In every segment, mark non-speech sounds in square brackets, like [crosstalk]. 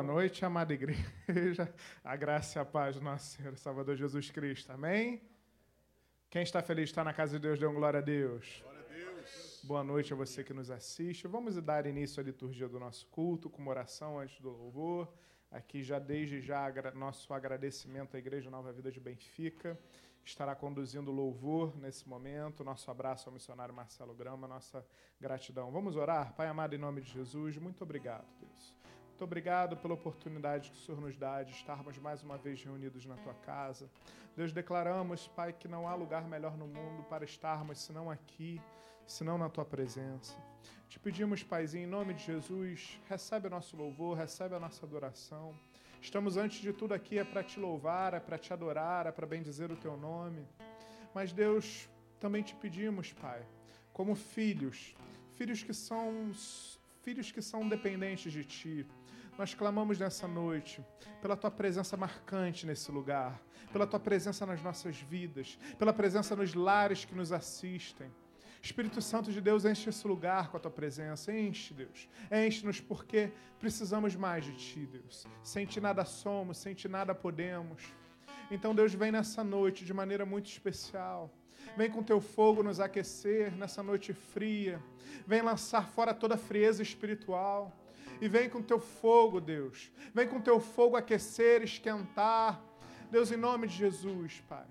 Boa noite, amada igreja. [laughs] A graça e a paz do nosso Senhor e Salvador Jesus Cristo. Amém? Quem está feliz está na casa de Deus, dê um glória a Deus. Glória a Deus. Boa noite a você que nos assiste. Vamos dar início à liturgia do nosso culto com uma oração antes do louvor. Aqui já desde já nosso agradecimento à Igreja Nova Vida de Benfica, que estará conduzindo o louvor nesse momento. Nosso abraço ao missionário Marcelo Grama, nossa gratidão. Vamos orar? Pai amado, em nome de Jesus, muito obrigado, Deus. Muito obrigado pela oportunidade que o Senhor nos dá de estarmos mais uma vez reunidos na tua casa. Deus, declaramos, Pai, que não há lugar melhor no mundo para estarmos senão aqui, senão na tua presença. Te pedimos, Paizinho, em nome de Jesus, recebe o nosso louvor, recebe a nossa adoração. Estamos antes de tudo aqui é para te louvar, é para te adorar, é para bendizer o teu nome. Mas Deus, também te pedimos, Pai, como filhos, filhos que são filhos que são dependentes de ti, nós clamamos nessa noite pela tua presença marcante nesse lugar, pela tua presença nas nossas vidas, pela presença nos lares que nos assistem. Espírito Santo de Deus, enche esse lugar com a tua presença. Enche, Deus. Enche-nos porque precisamos mais de ti, Deus. Sem ti nada somos, sem ti nada podemos. Então, Deus, vem nessa noite de maneira muito especial. Vem com teu fogo nos aquecer nessa noite fria. Vem lançar fora toda a frieza espiritual e vem com teu fogo, Deus. Vem com teu fogo aquecer, esquentar. Deus, em nome de Jesus, Pai,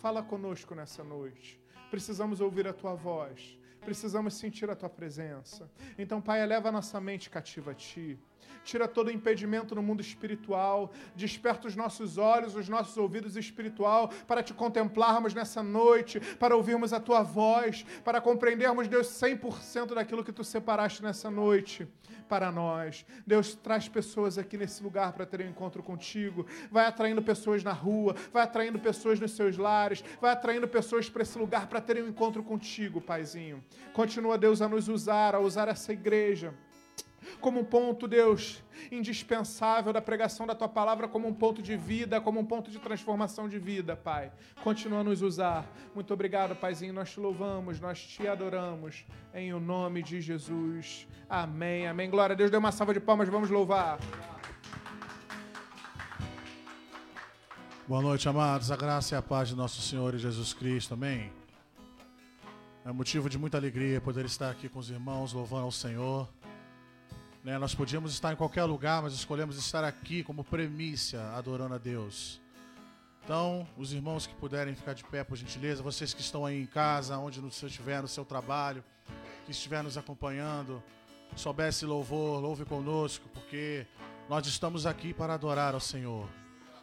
fala conosco nessa noite. Precisamos ouvir a tua voz. Precisamos sentir a tua presença. Então, Pai, eleva a nossa mente cativa a ti tira todo impedimento no mundo espiritual, desperta os nossos olhos, os nossos ouvidos espiritual para te contemplarmos nessa noite, para ouvirmos a tua voz, para compreendermos, Deus, 100% daquilo que tu separaste nessa noite para nós. Deus, traz pessoas aqui nesse lugar para terem um encontro contigo, vai atraindo pessoas na rua, vai atraindo pessoas nos seus lares, vai atraindo pessoas para esse lugar para terem um encontro contigo, Paizinho. Continua, Deus, a nos usar, a usar essa igreja como um ponto, Deus, indispensável da pregação da tua palavra, como um ponto de vida, como um ponto de transformação de vida, Pai. Continua a nos usar. Muito obrigado, Paizinho. Nós te louvamos, nós te adoramos. Em o nome de Jesus. Amém. Amém. Glória a Deus. Dê uma salva de palmas. Vamos louvar. Boa noite, amados. A graça e a paz de nosso Senhor Jesus Cristo. Amém. É motivo de muita alegria poder estar aqui com os irmãos, louvando ao Senhor. Né? Nós podíamos estar em qualquer lugar, mas escolhemos estar aqui como premissa, adorando a Deus. Então, os irmãos que puderem ficar de pé, por gentileza, vocês que estão aí em casa, onde você estiver, no seu trabalho, que estiver nos acompanhando, soubesse louvor, louve conosco, porque nós estamos aqui para adorar ao Senhor.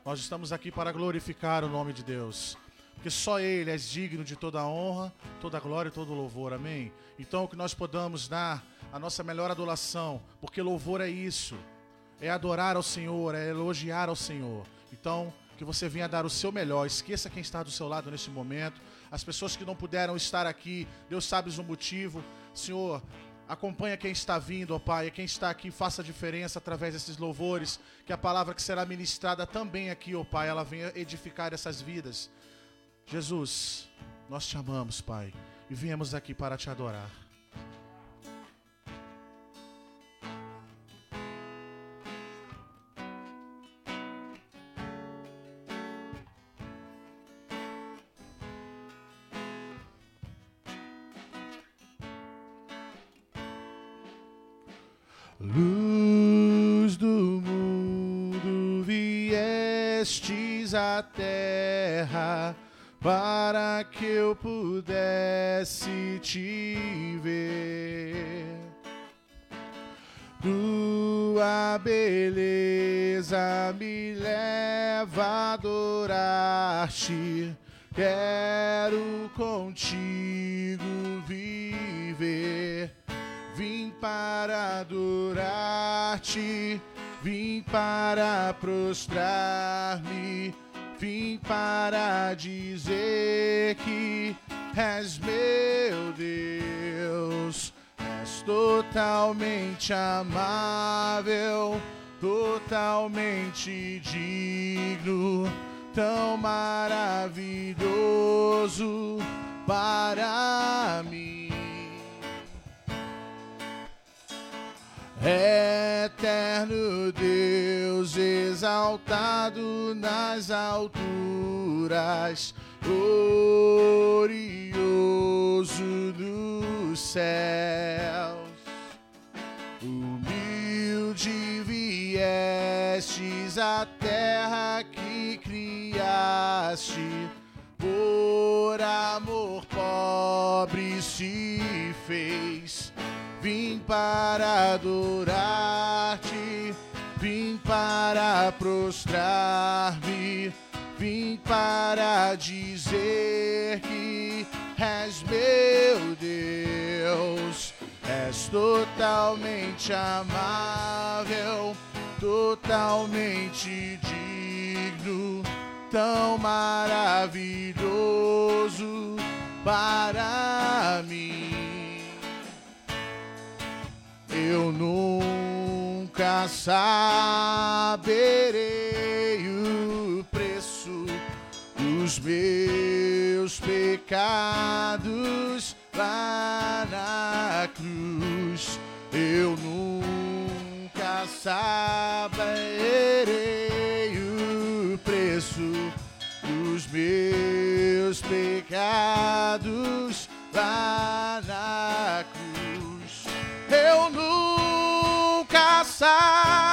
Nós estamos aqui para glorificar o nome de Deus. Porque só Ele é digno de toda a honra, toda a glória e todo o louvor. Amém? Então, que nós podamos dar a nossa melhor adoração, porque louvor é isso, é adorar ao Senhor, é elogiar ao Senhor. Então, que você venha dar o seu melhor, esqueça quem está do seu lado nesse momento, as pessoas que não puderam estar aqui, Deus sabe o motivo. Senhor, acompanha quem está vindo, ó Pai, quem está aqui, faça diferença através desses louvores, que a palavra que será ministrada também aqui, ó Pai, ela venha edificar essas vidas. Jesus, nós te amamos, Pai, e viemos aqui para te adorar. Adorar-te. Quero contigo viver Vim para adorar-te, vim para prostrar-me, vim para dizer que és meu Deus, és totalmente amável, totalmente digno, tão maravilhoso para mim. Eterno Deus, exaltado nas alturas, glorioso dos céus. Humilde viestes à terra criaste, por amor pobre se fez. Vim para adorar-te, vim para prostrar-me, vim para dizer que és meu Deus, és totalmente amável, totalmente digno, tão maravilhoso para mim eu nunca saberei o preço dos meus pecados lá na cruz. Eu nunca saberei o preço dos meus pecados lá na cruz eu nunca saberei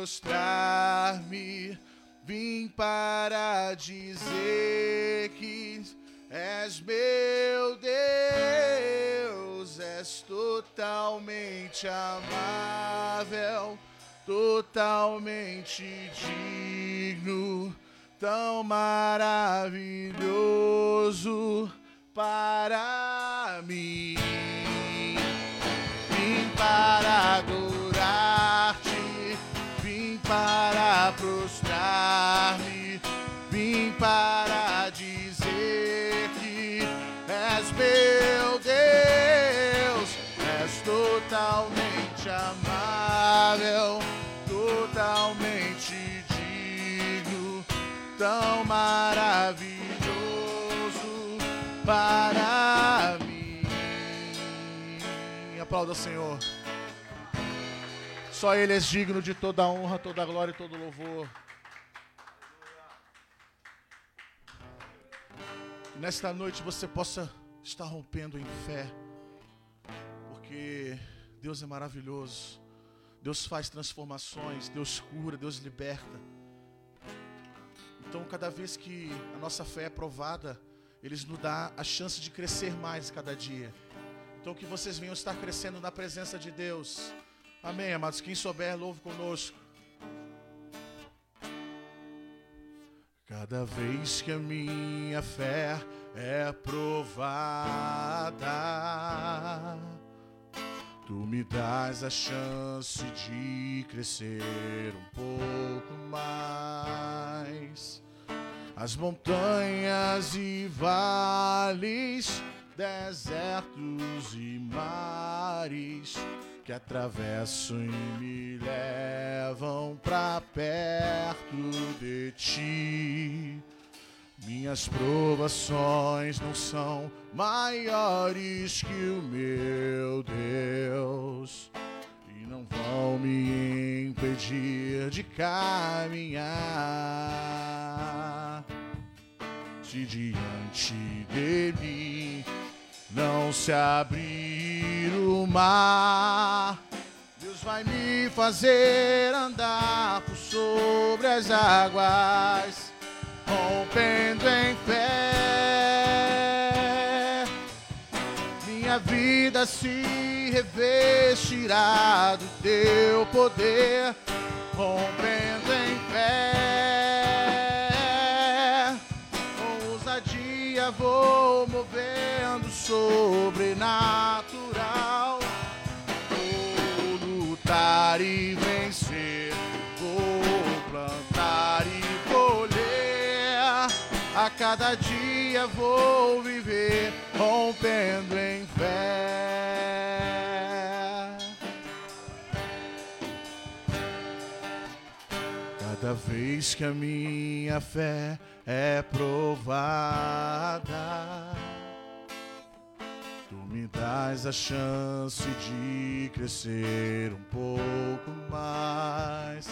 prostrar-me, vim para dizer que és meu Deus, és totalmente amável, totalmente digno, tão maravilhoso para mim. Prostrar-me, vim para dizer que és meu Deus, és totalmente amável, totalmente digno, tão maravilhoso para mim. Aplauda, Senhor. Só Ele é digno de toda honra, toda glória e todo louvor. Nesta noite você possa estar rompendo em fé, porque Deus é maravilhoso. Deus faz transformações, Deus cura, Deus liberta. Então, cada vez que a nossa fé é provada, Ele nos dá a chance de crescer mais cada dia. Então, que vocês venham estar crescendo na presença de Deus. Amém, amados. Quem souber, louve conosco. Cada vez que a minha fé é provada, tu me dás a chance de crescer um pouco mais. As montanhas e vales, desertos e mares que atravessam e me levam pra perto de ti. Minhas provações não são maiores que o meu Deus e não vão me impedir de caminhar. Se diante de mim não se abrir o mar, Deus vai me fazer andar por sobre as águas, rompendo em fé. Minha vida se revestirá do teu poder, rompendo em fé. Com ousadia dia vou movendo sobrenatural. Lutar e vencer, vou plantar e colher. A cada dia vou viver rompendo em fé. Cada vez que a minha fé é provada, dás a chance de crescer um pouco mais.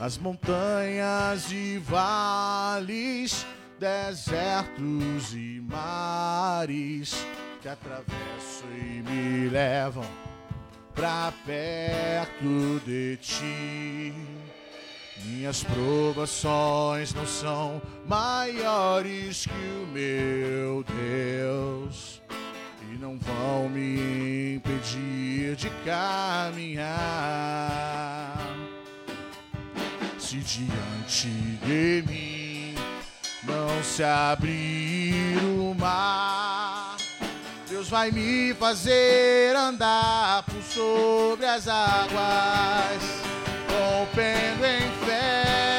As montanhas e vales, desertos e mares que atravesso e me levam pra perto de ti. Minhas provações não são maiores que o meu Deus não vão me impedir de caminhar. Se diante de mim não se abrir o mar, Deus vai me fazer andar por sobre as águas rompendo em fé.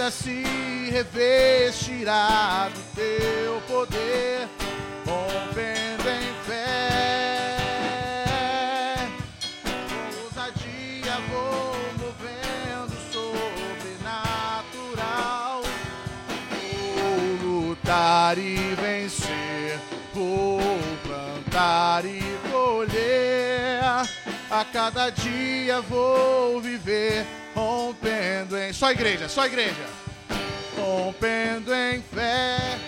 Vida se revestirá do teu poder, rompendo em fé. Com ousadia vou movendo sobrenatural. Vou lutar e vencer, vou plantar e colher. A cada dia vou viver rompendo em. Só igreja, só igreja. Rompendo em fé.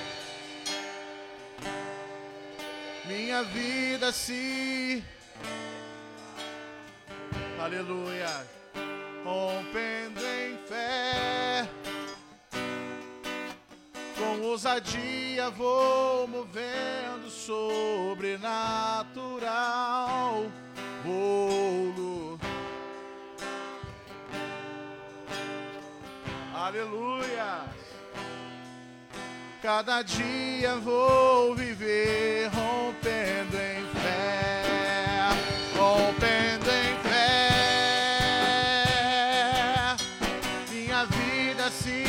Minha vida se. Aleluia. Rompendo em fé. Com ousadia vou movendo sobrenatural. Vou. Aleluia. Cada dia vou viver rompendo em fé, rompendo em fé. Minha vida se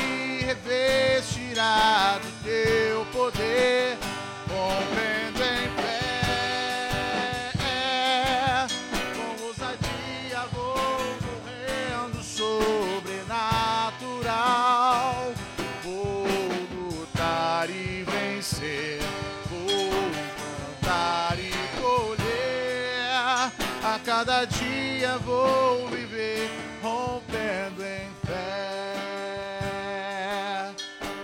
revestirá do teu poder, vou viver rompendo em fé.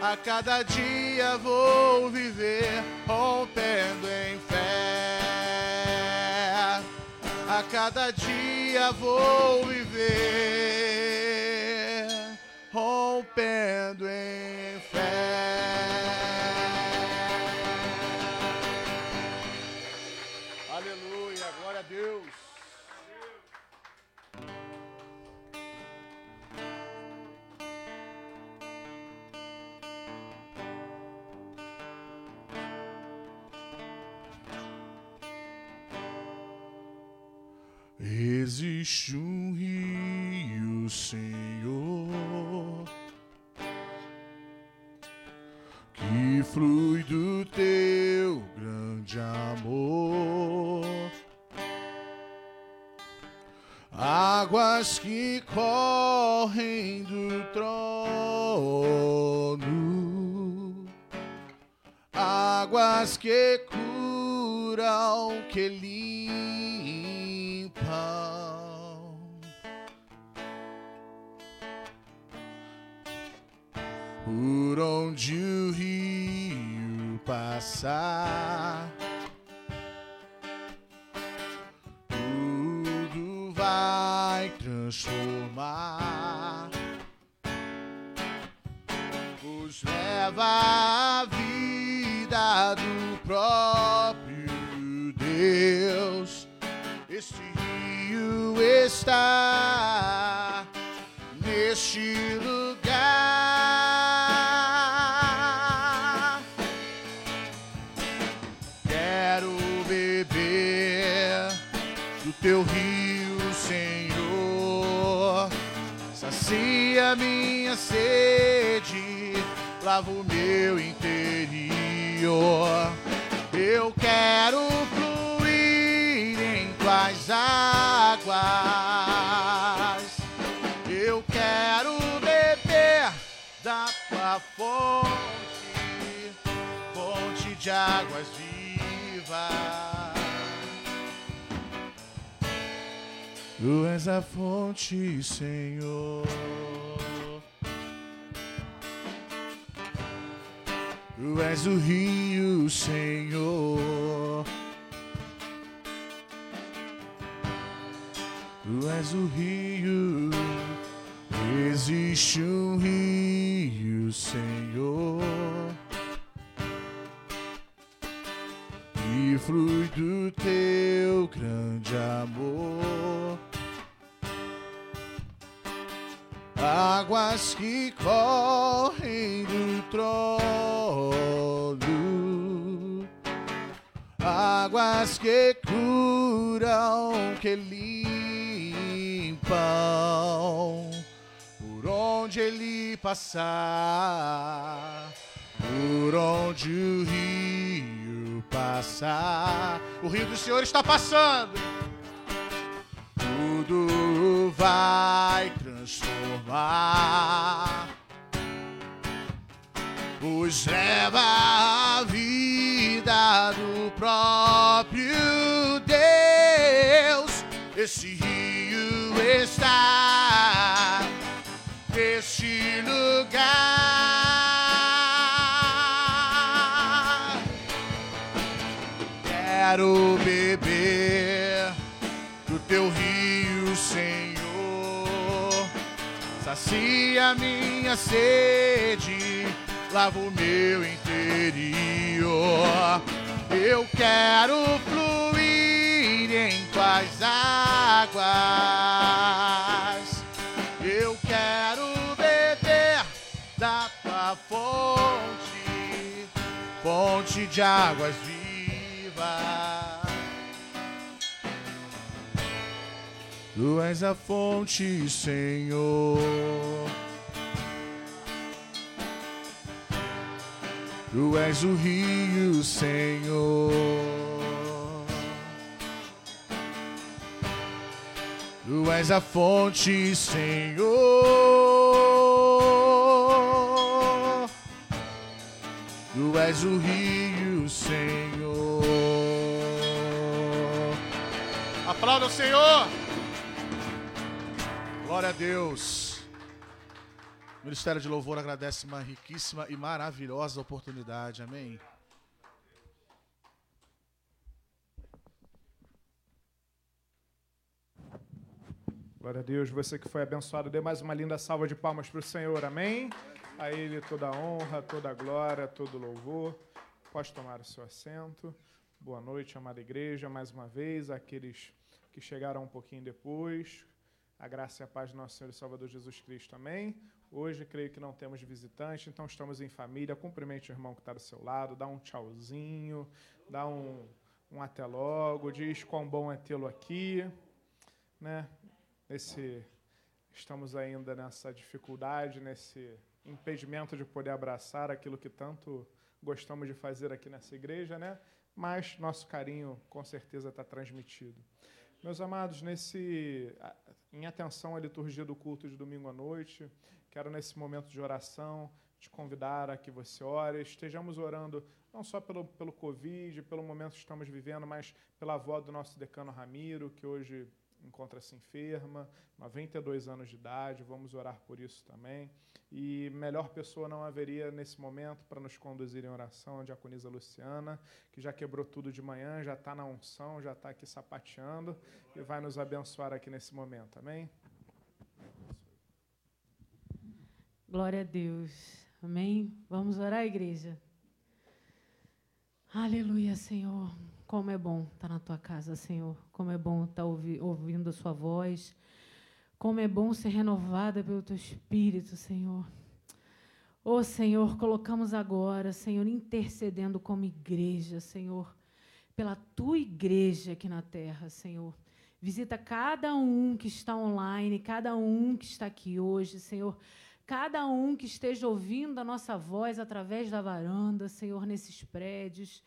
A cada dia vou viver rompendo em fé. A cada dia vou viver rompendo em Existe um rio, Senhor, que flui do teu grande amor. Águas que correm do trono, águas que curam, que limpam. Por onde o rio passar, tudo vai transformar. Nos leva à vida do próprio Deus. Este rio está neste lugar. Lava o meu interior. Eu quero fluir em tuas águas. Eu quero beber da tua fonte, fonte de águas vivas. Tu és a fonte, Senhor. Tu és o rio, Senhor. Tu és o rio. Existe um rio, Senhor. E flui do teu grande amor. Águas que correm do trono, águas que curam, que limpam, por onde ele passar, por onde o rio passar, o rio do Senhor está passando. Tudo vai transformar. Pois leva a vida do próprio Deus. Esse rio está neste lugar. Quero beber do teu rio, Senhor. Sacia minha sede, lava o meu interior. Eu quero fluir em tuas águas. Eu quero beber da tua fonte, fonte de águas vivas. Tu és a fonte, Senhor. Tu és o rio, Senhor. Tu és a fonte, Senhor. Tu és o rio, Senhor. Aplauda o Senhor. Glória a Deus. Ministério de Louvor agradece uma riquíssima e maravilhosa oportunidade. Amém. Glória a Deus, você que foi abençoado, dê mais uma linda salva de palmas para o Senhor, amém? A Ele toda a honra, toda a glória, todo o louvor. Pode tomar o seu assento. Boa noite, amada igreja, mais uma vez, aqueles que chegaram um pouquinho depois. A graça e a paz do nosso Senhor e Salvador Jesus Cristo, amém? Hoje, creio que não temos visitante, então estamos em família. Cumprimente o irmão que está do seu lado, dá um tchauzinho, dá um, um até logo, diz quão bom é tê-lo aqui, né? Nesse, estamos ainda nessa dificuldade, nesse impedimento de poder abraçar aquilo que tanto gostamos de fazer aqui nessa igreja, né? Mas nosso carinho com certeza está transmitido. Meus amados, nesse, em atenção à liturgia do culto de domingo à noite, quero nesse momento de oração te convidar a que você ore, estejamos orando não só pelo, pelo Covid, pelo momento que estamos vivendo, mas pela avó do nosso decano Ramiro, que hoje encontra-se enferma, 92 anos de idade, vamos orar por isso também. E melhor pessoa não haveria nesse momento para nos conduzir em oração, a diaconisa Luciana, que já quebrou tudo de manhã, já está na unção, já está aqui sapateando e vai nos abençoar aqui nesse momento, amém? Glória a Deus, amém? Vamos orar, igreja? Aleluia, Senhor. Como é bom estar na tua casa, Senhor. Como é bom estar ouvi ouvindo a sua voz. Como é bom ser renovada pelo teu espírito, Senhor. Ô oh, Senhor, colocamos agora, Senhor, intercedendo como igreja, Senhor, pela tua igreja aqui na terra, Senhor. Visita cada um que está online, cada um que está aqui hoje, Senhor cada um que esteja ouvindo a nossa voz através da varanda, Senhor, nesses prédios.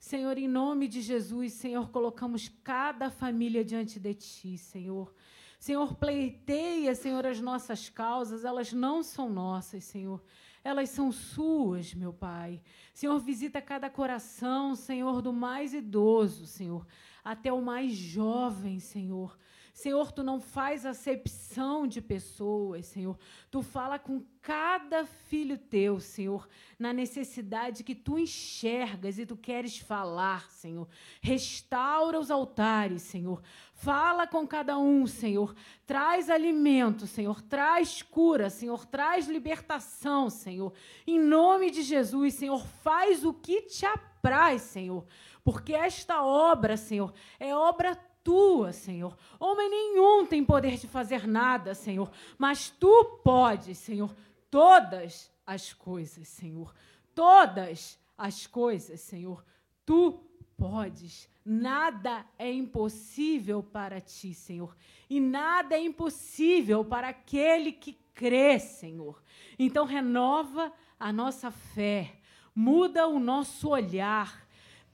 Senhor, em nome de Jesus, Senhor, colocamos cada família diante de Ti, Senhor. Senhor, pleiteia, Senhor, as nossas causas, elas não são nossas, Senhor. Elas são suas, meu Pai. Senhor, visita cada coração, Senhor, do mais idoso, Senhor, até o mais jovem, Senhor. Senhor, tu não faz acepção de pessoas, Senhor. Tu fala com cada filho teu, Senhor, na necessidade que tu enxergas e tu queres falar, Senhor. Restaura os altares, Senhor. Fala com cada um, Senhor. Traz alimento, Senhor. Traz cura, Senhor. Traz libertação, Senhor. Em nome de Jesus, Senhor, faz o que te apraz, Senhor. Porque esta obra, Senhor, é obra tua, Senhor. Homem nenhum tem poder de fazer nada, Senhor, mas tu podes, Senhor, todas as coisas, Senhor. Todas as coisas, Senhor. Tu podes. Nada é impossível para ti, Senhor. E nada é impossível para aquele que crê, Senhor. Então renova a nossa fé, muda o nosso olhar,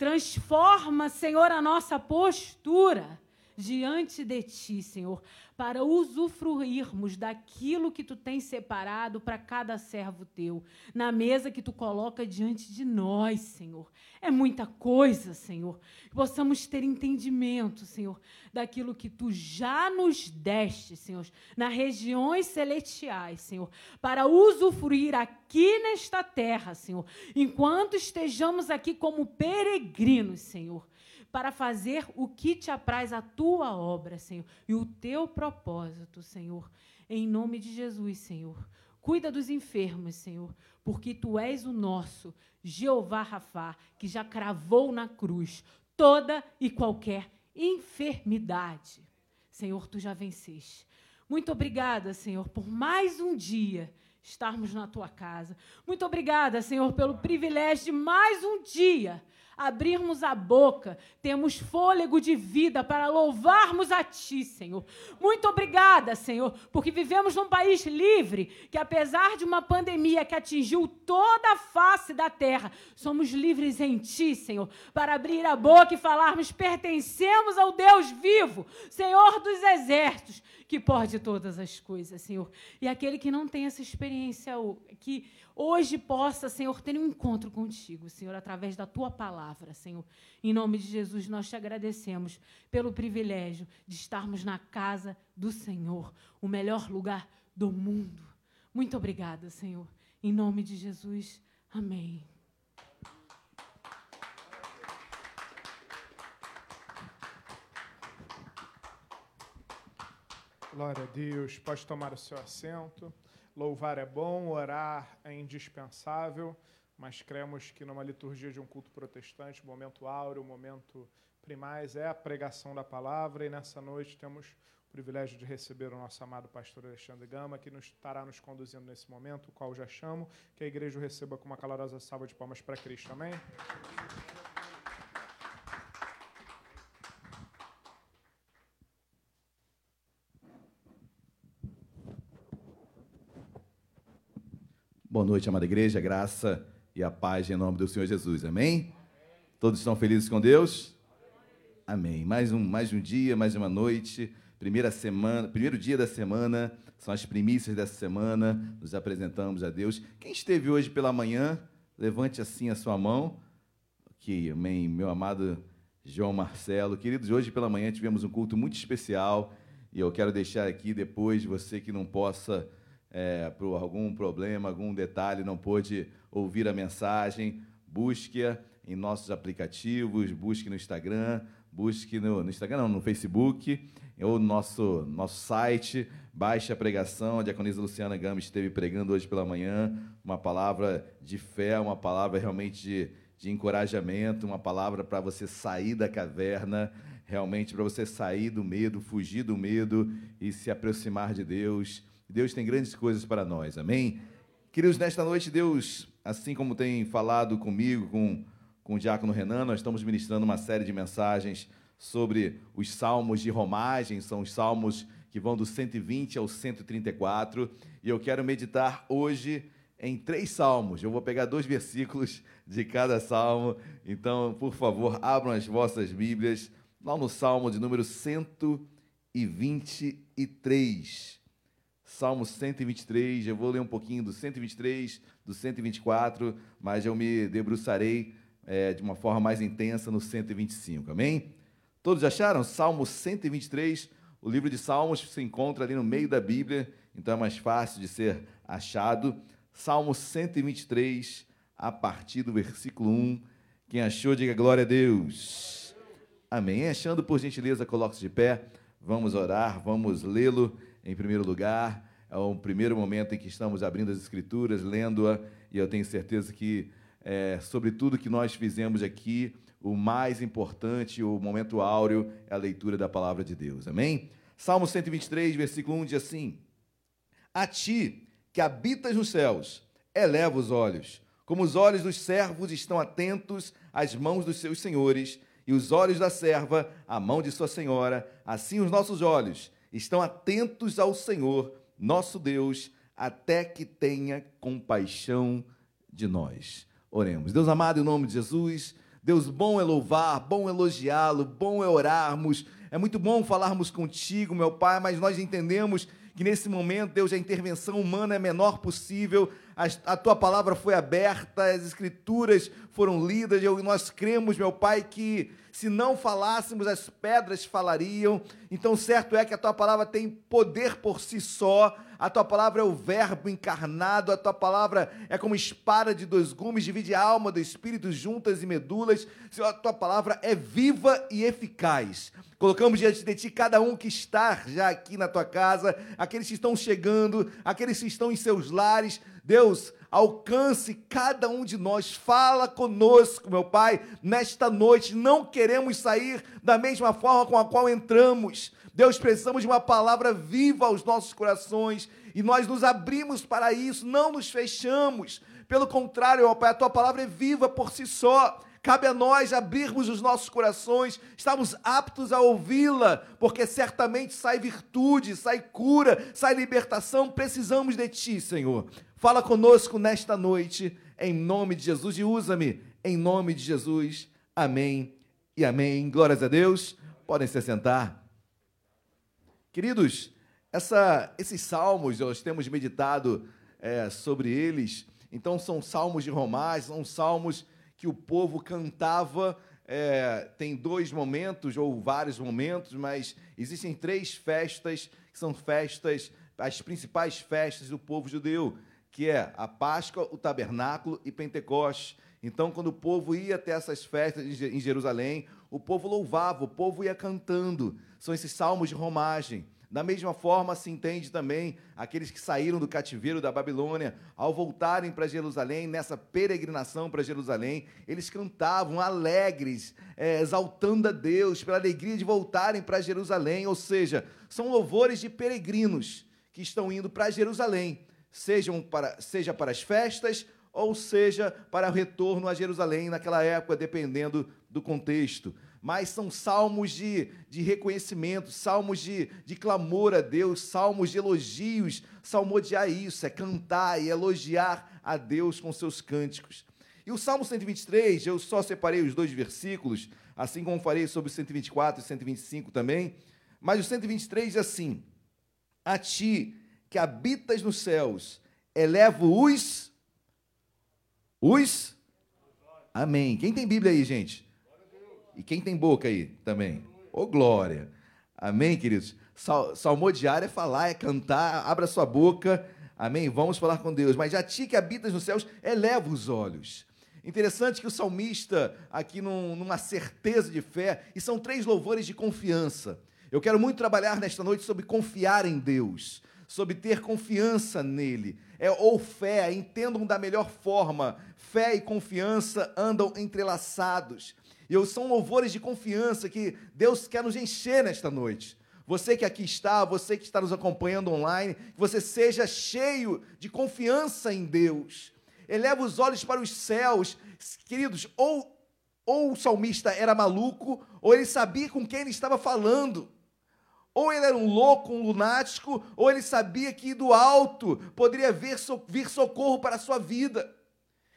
transforma, Senhor, a nossa postura diante de ti, Senhor, para usufruirmos daquilo que tu tens separado para cada servo teu, na mesa que tu coloca diante de nós, Senhor. É muita coisa, Senhor. Que possamos ter entendimento, Senhor, daquilo que tu já nos deste, Senhor, nas regiões celestiais, Senhor, para usufruir aqui nesta terra, Senhor, enquanto estejamos aqui como peregrinos, Senhor para fazer o que te apraz a tua obra, Senhor, e o teu propósito, Senhor. Em nome de Jesus, Senhor. Cuida dos enfermos, Senhor, porque tu és o nosso Jeová Rafá, que já cravou na cruz toda e qualquer enfermidade. Senhor, tu já venceste. Muito obrigada, Senhor, por mais um dia estarmos na tua casa. Muito obrigada, Senhor, pelo privilégio de mais um dia abrirmos a boca, temos fôlego de vida para louvarmos a Ti, Senhor. Muito obrigada, Senhor, porque vivemos num país livre, que apesar de uma pandemia que atingiu toda a face da terra, somos livres em Ti, Senhor, para abrir a boca e falarmos: pertencemos ao Deus vivo, Senhor dos exércitos, que pode todas as coisas, Senhor. E aquele que não tem essa experiência, que hoje possa, Senhor, ter um encontro contigo, Senhor, através da tua palavra, Senhor. Em nome de Jesus, nós te agradecemos pelo privilégio de estarmos na casa do Senhor, o melhor lugar do mundo. Muito obrigada, Senhor. Em nome de Jesus, amém. Glória a Deus. Pode tomar o seu assento. Louvar é bom, orar é indispensável, mas cremos que numa liturgia de um culto protestante, momento áureo, momento primais é a pregação da palavra, e nessa noite temos o privilégio de receber o nosso amado pastor Alexandre Gama, que nos estará nos conduzindo nesse momento, o qual já chamo, que a igreja o receba com uma calorosa salva de palmas para Cristo. Amém? Boa noite, amada igreja, graça e a paz em nome do Senhor Jesus. Amém? Todos estão felizes com Deus? Amém. Mais um, mais um dia, mais uma noite, primeira semana, primeiro dia da semana, são as primícias dessa semana, nos apresentamos a Deus. Quem esteve hoje pela manhã, levante assim a sua mão. Aqui, amém, meu amado João Marcelo. Queridos, hoje pela manhã tivemos um culto muito especial e eu quero deixar aqui depois, você que não possa é, por algum problema, algum detalhe, não pôde ouvir a mensagem, busque-a em nossos aplicativos, busque no Instagram, busque no, no Instagram, não, no Facebook, ou no nosso, nosso site, baixe a pregação. A diaconisa Luciana Gama esteve pregando hoje pela manhã uma palavra de fé, uma palavra realmente de, de encorajamento, uma palavra para você sair da caverna, realmente para você sair do medo, fugir do medo e se aproximar de Deus Deus tem grandes coisas para nós, amém? Queridos, nesta noite, Deus, assim como tem falado comigo, com, com o diácono Renan, nós estamos ministrando uma série de mensagens sobre os salmos de romagem, são os salmos que vão do 120 ao 134, e eu quero meditar hoje em três salmos. Eu vou pegar dois versículos de cada salmo. Então, por favor, abram as vossas Bíblias lá no salmo de número 123. Salmo 123, eu vou ler um pouquinho do 123, do 124, mas eu me debruçarei é, de uma forma mais intensa no 125, amém? Todos acharam? Salmo 123, o livro de Salmos se encontra ali no meio da Bíblia, então é mais fácil de ser achado. Salmo 123, a partir do versículo 1. Quem achou, diga glória a Deus. Amém. Achando, por gentileza, coloque-se de pé. Vamos orar, vamos lê-lo em primeiro lugar. É o primeiro momento em que estamos abrindo as Escrituras, lendo-a, e eu tenho certeza que, é, sobre tudo que nós fizemos aqui, o mais importante, o momento áureo, é a leitura da palavra de Deus. Amém? Salmo 123, versículo 1 diz assim: A ti que habitas nos céus, eleva os olhos, como os olhos dos servos estão atentos às mãos dos seus senhores, e os olhos da serva à mão de sua senhora, assim os nossos olhos estão atentos ao Senhor, nosso Deus, até que tenha compaixão de nós. Oremos. Deus amado, em nome de Jesus, Deus, bom é louvar, bom é elogiá-lo, bom é orarmos. É muito bom falarmos contigo, meu Pai, mas nós entendemos que nesse momento, Deus, a intervenção humana é menor possível. A, a tua palavra foi aberta, as escrituras foram lidas, e nós cremos, meu Pai, que se não falássemos, as pedras falariam. Então, certo é que a tua palavra tem poder por si só. A tua palavra é o Verbo encarnado. A tua palavra é como espada de dois gumes, divide a alma do espírito, juntas e medulas. Senhor, a tua palavra é viva e eficaz. Colocamos diante de ti cada um que está já aqui na tua casa, aqueles que estão chegando, aqueles que estão em seus lares. Deus, alcance cada um de nós, fala conosco, meu Pai, nesta noite. Não queremos sair da mesma forma com a qual entramos. Deus, precisamos de uma palavra viva aos nossos corações e nós nos abrimos para isso, não nos fechamos. Pelo contrário, meu Pai, a tua palavra é viva por si só. Cabe a nós abrirmos os nossos corações, estamos aptos a ouvi-la, porque certamente sai virtude, sai cura, sai libertação. Precisamos de Ti, Senhor. Fala conosco nesta noite, em nome de Jesus, e usa-me em nome de Jesus. Amém e amém. Glórias a Deus. Podem se sentar. Queridos, essa, esses salmos, nós temos meditado é, sobre eles. Então, são salmos de Romás, são salmos que o povo cantava. É, tem dois momentos, ou vários momentos, mas existem três festas, que são festas, as principais festas do povo judeu que é a Páscoa, o tabernáculo e Pentecostes. Então, quando o povo ia até essas festas em Jerusalém, o povo louvava, o povo ia cantando. São esses salmos de romagem. Da mesma forma, se entende também aqueles que saíram do cativeiro da Babilônia, ao voltarem para Jerusalém, nessa peregrinação para Jerusalém, eles cantavam alegres, é, exaltando a Deus pela alegria de voltarem para Jerusalém. Ou seja, são louvores de peregrinos que estão indo para Jerusalém sejam para, seja para as festas ou seja para o retorno a Jerusalém naquela época, dependendo do contexto. Mas são salmos de, de reconhecimento, salmos de, de clamor a Deus, salmos de elogios. Salmodiar isso, é cantar e elogiar a Deus com seus cânticos. E o Salmo 123, eu só separei os dois versículos, assim como farei sobre o 124 e 125 também. Mas o 123 diz assim: A ti que habitas nos céus, elevo os. Os. Amém. Quem tem Bíblia aí, gente? E quem tem boca aí também? Ô, oh, glória. Amém, queridos? Sal, salmodiar é falar, é cantar, abra sua boca. Amém? Vamos falar com Deus. Mas a ti que habitas nos céus, eleva os olhos. Interessante que o salmista, aqui num, numa certeza de fé, e são três louvores de confiança. Eu quero muito trabalhar nesta noite sobre confiar em Deus sobre ter confiança nele. É, ou fé, entendam da melhor forma. Fé e confiança andam entrelaçados. E são louvores de confiança que Deus quer nos encher nesta noite. Você que aqui está, você que está nos acompanhando online, que você seja cheio de confiança em Deus. Eleva os olhos para os céus. Queridos, ou, ou o salmista era maluco, ou ele sabia com quem ele estava falando. ou ele era um louco, um lunático, ou ele sabia que do alto poderia vir, vir socorro para a sua vida.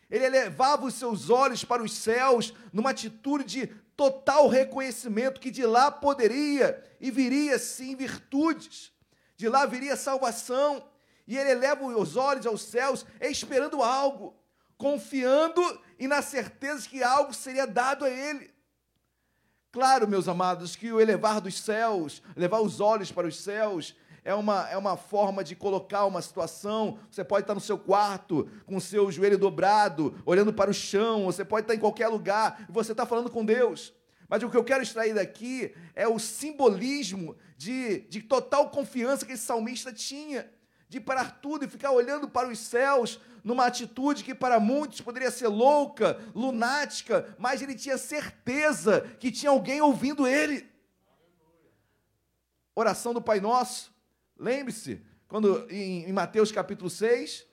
Ele elevava os seus olhos para os céus numa atitude de total reconhecimento que de lá poderia e viria sim virtudes, de lá viria salvação. E ele eleva os olhos aos céus esperando algo, confiando e na certeza que algo seria dado a ele. Claro, meus amados, que o elevar dos céus, levar os olhos para os céus, é uma, é uma forma de colocar uma situação. Você pode estar no seu quarto, com o seu joelho dobrado, olhando para o chão, você pode estar em qualquer lugar, e você está falando com Deus. Mas o que eu quero extrair daqui é o simbolismo de, de total confiança que esse salmista tinha, de parar tudo e ficar olhando para os céus, numa atitude que para muitos poderia ser louca, lunática, mas ele tinha certeza que tinha alguém ouvindo ele. Oração do Pai Nosso. Lembre-se, quando em, em, Mateus capítulo 6,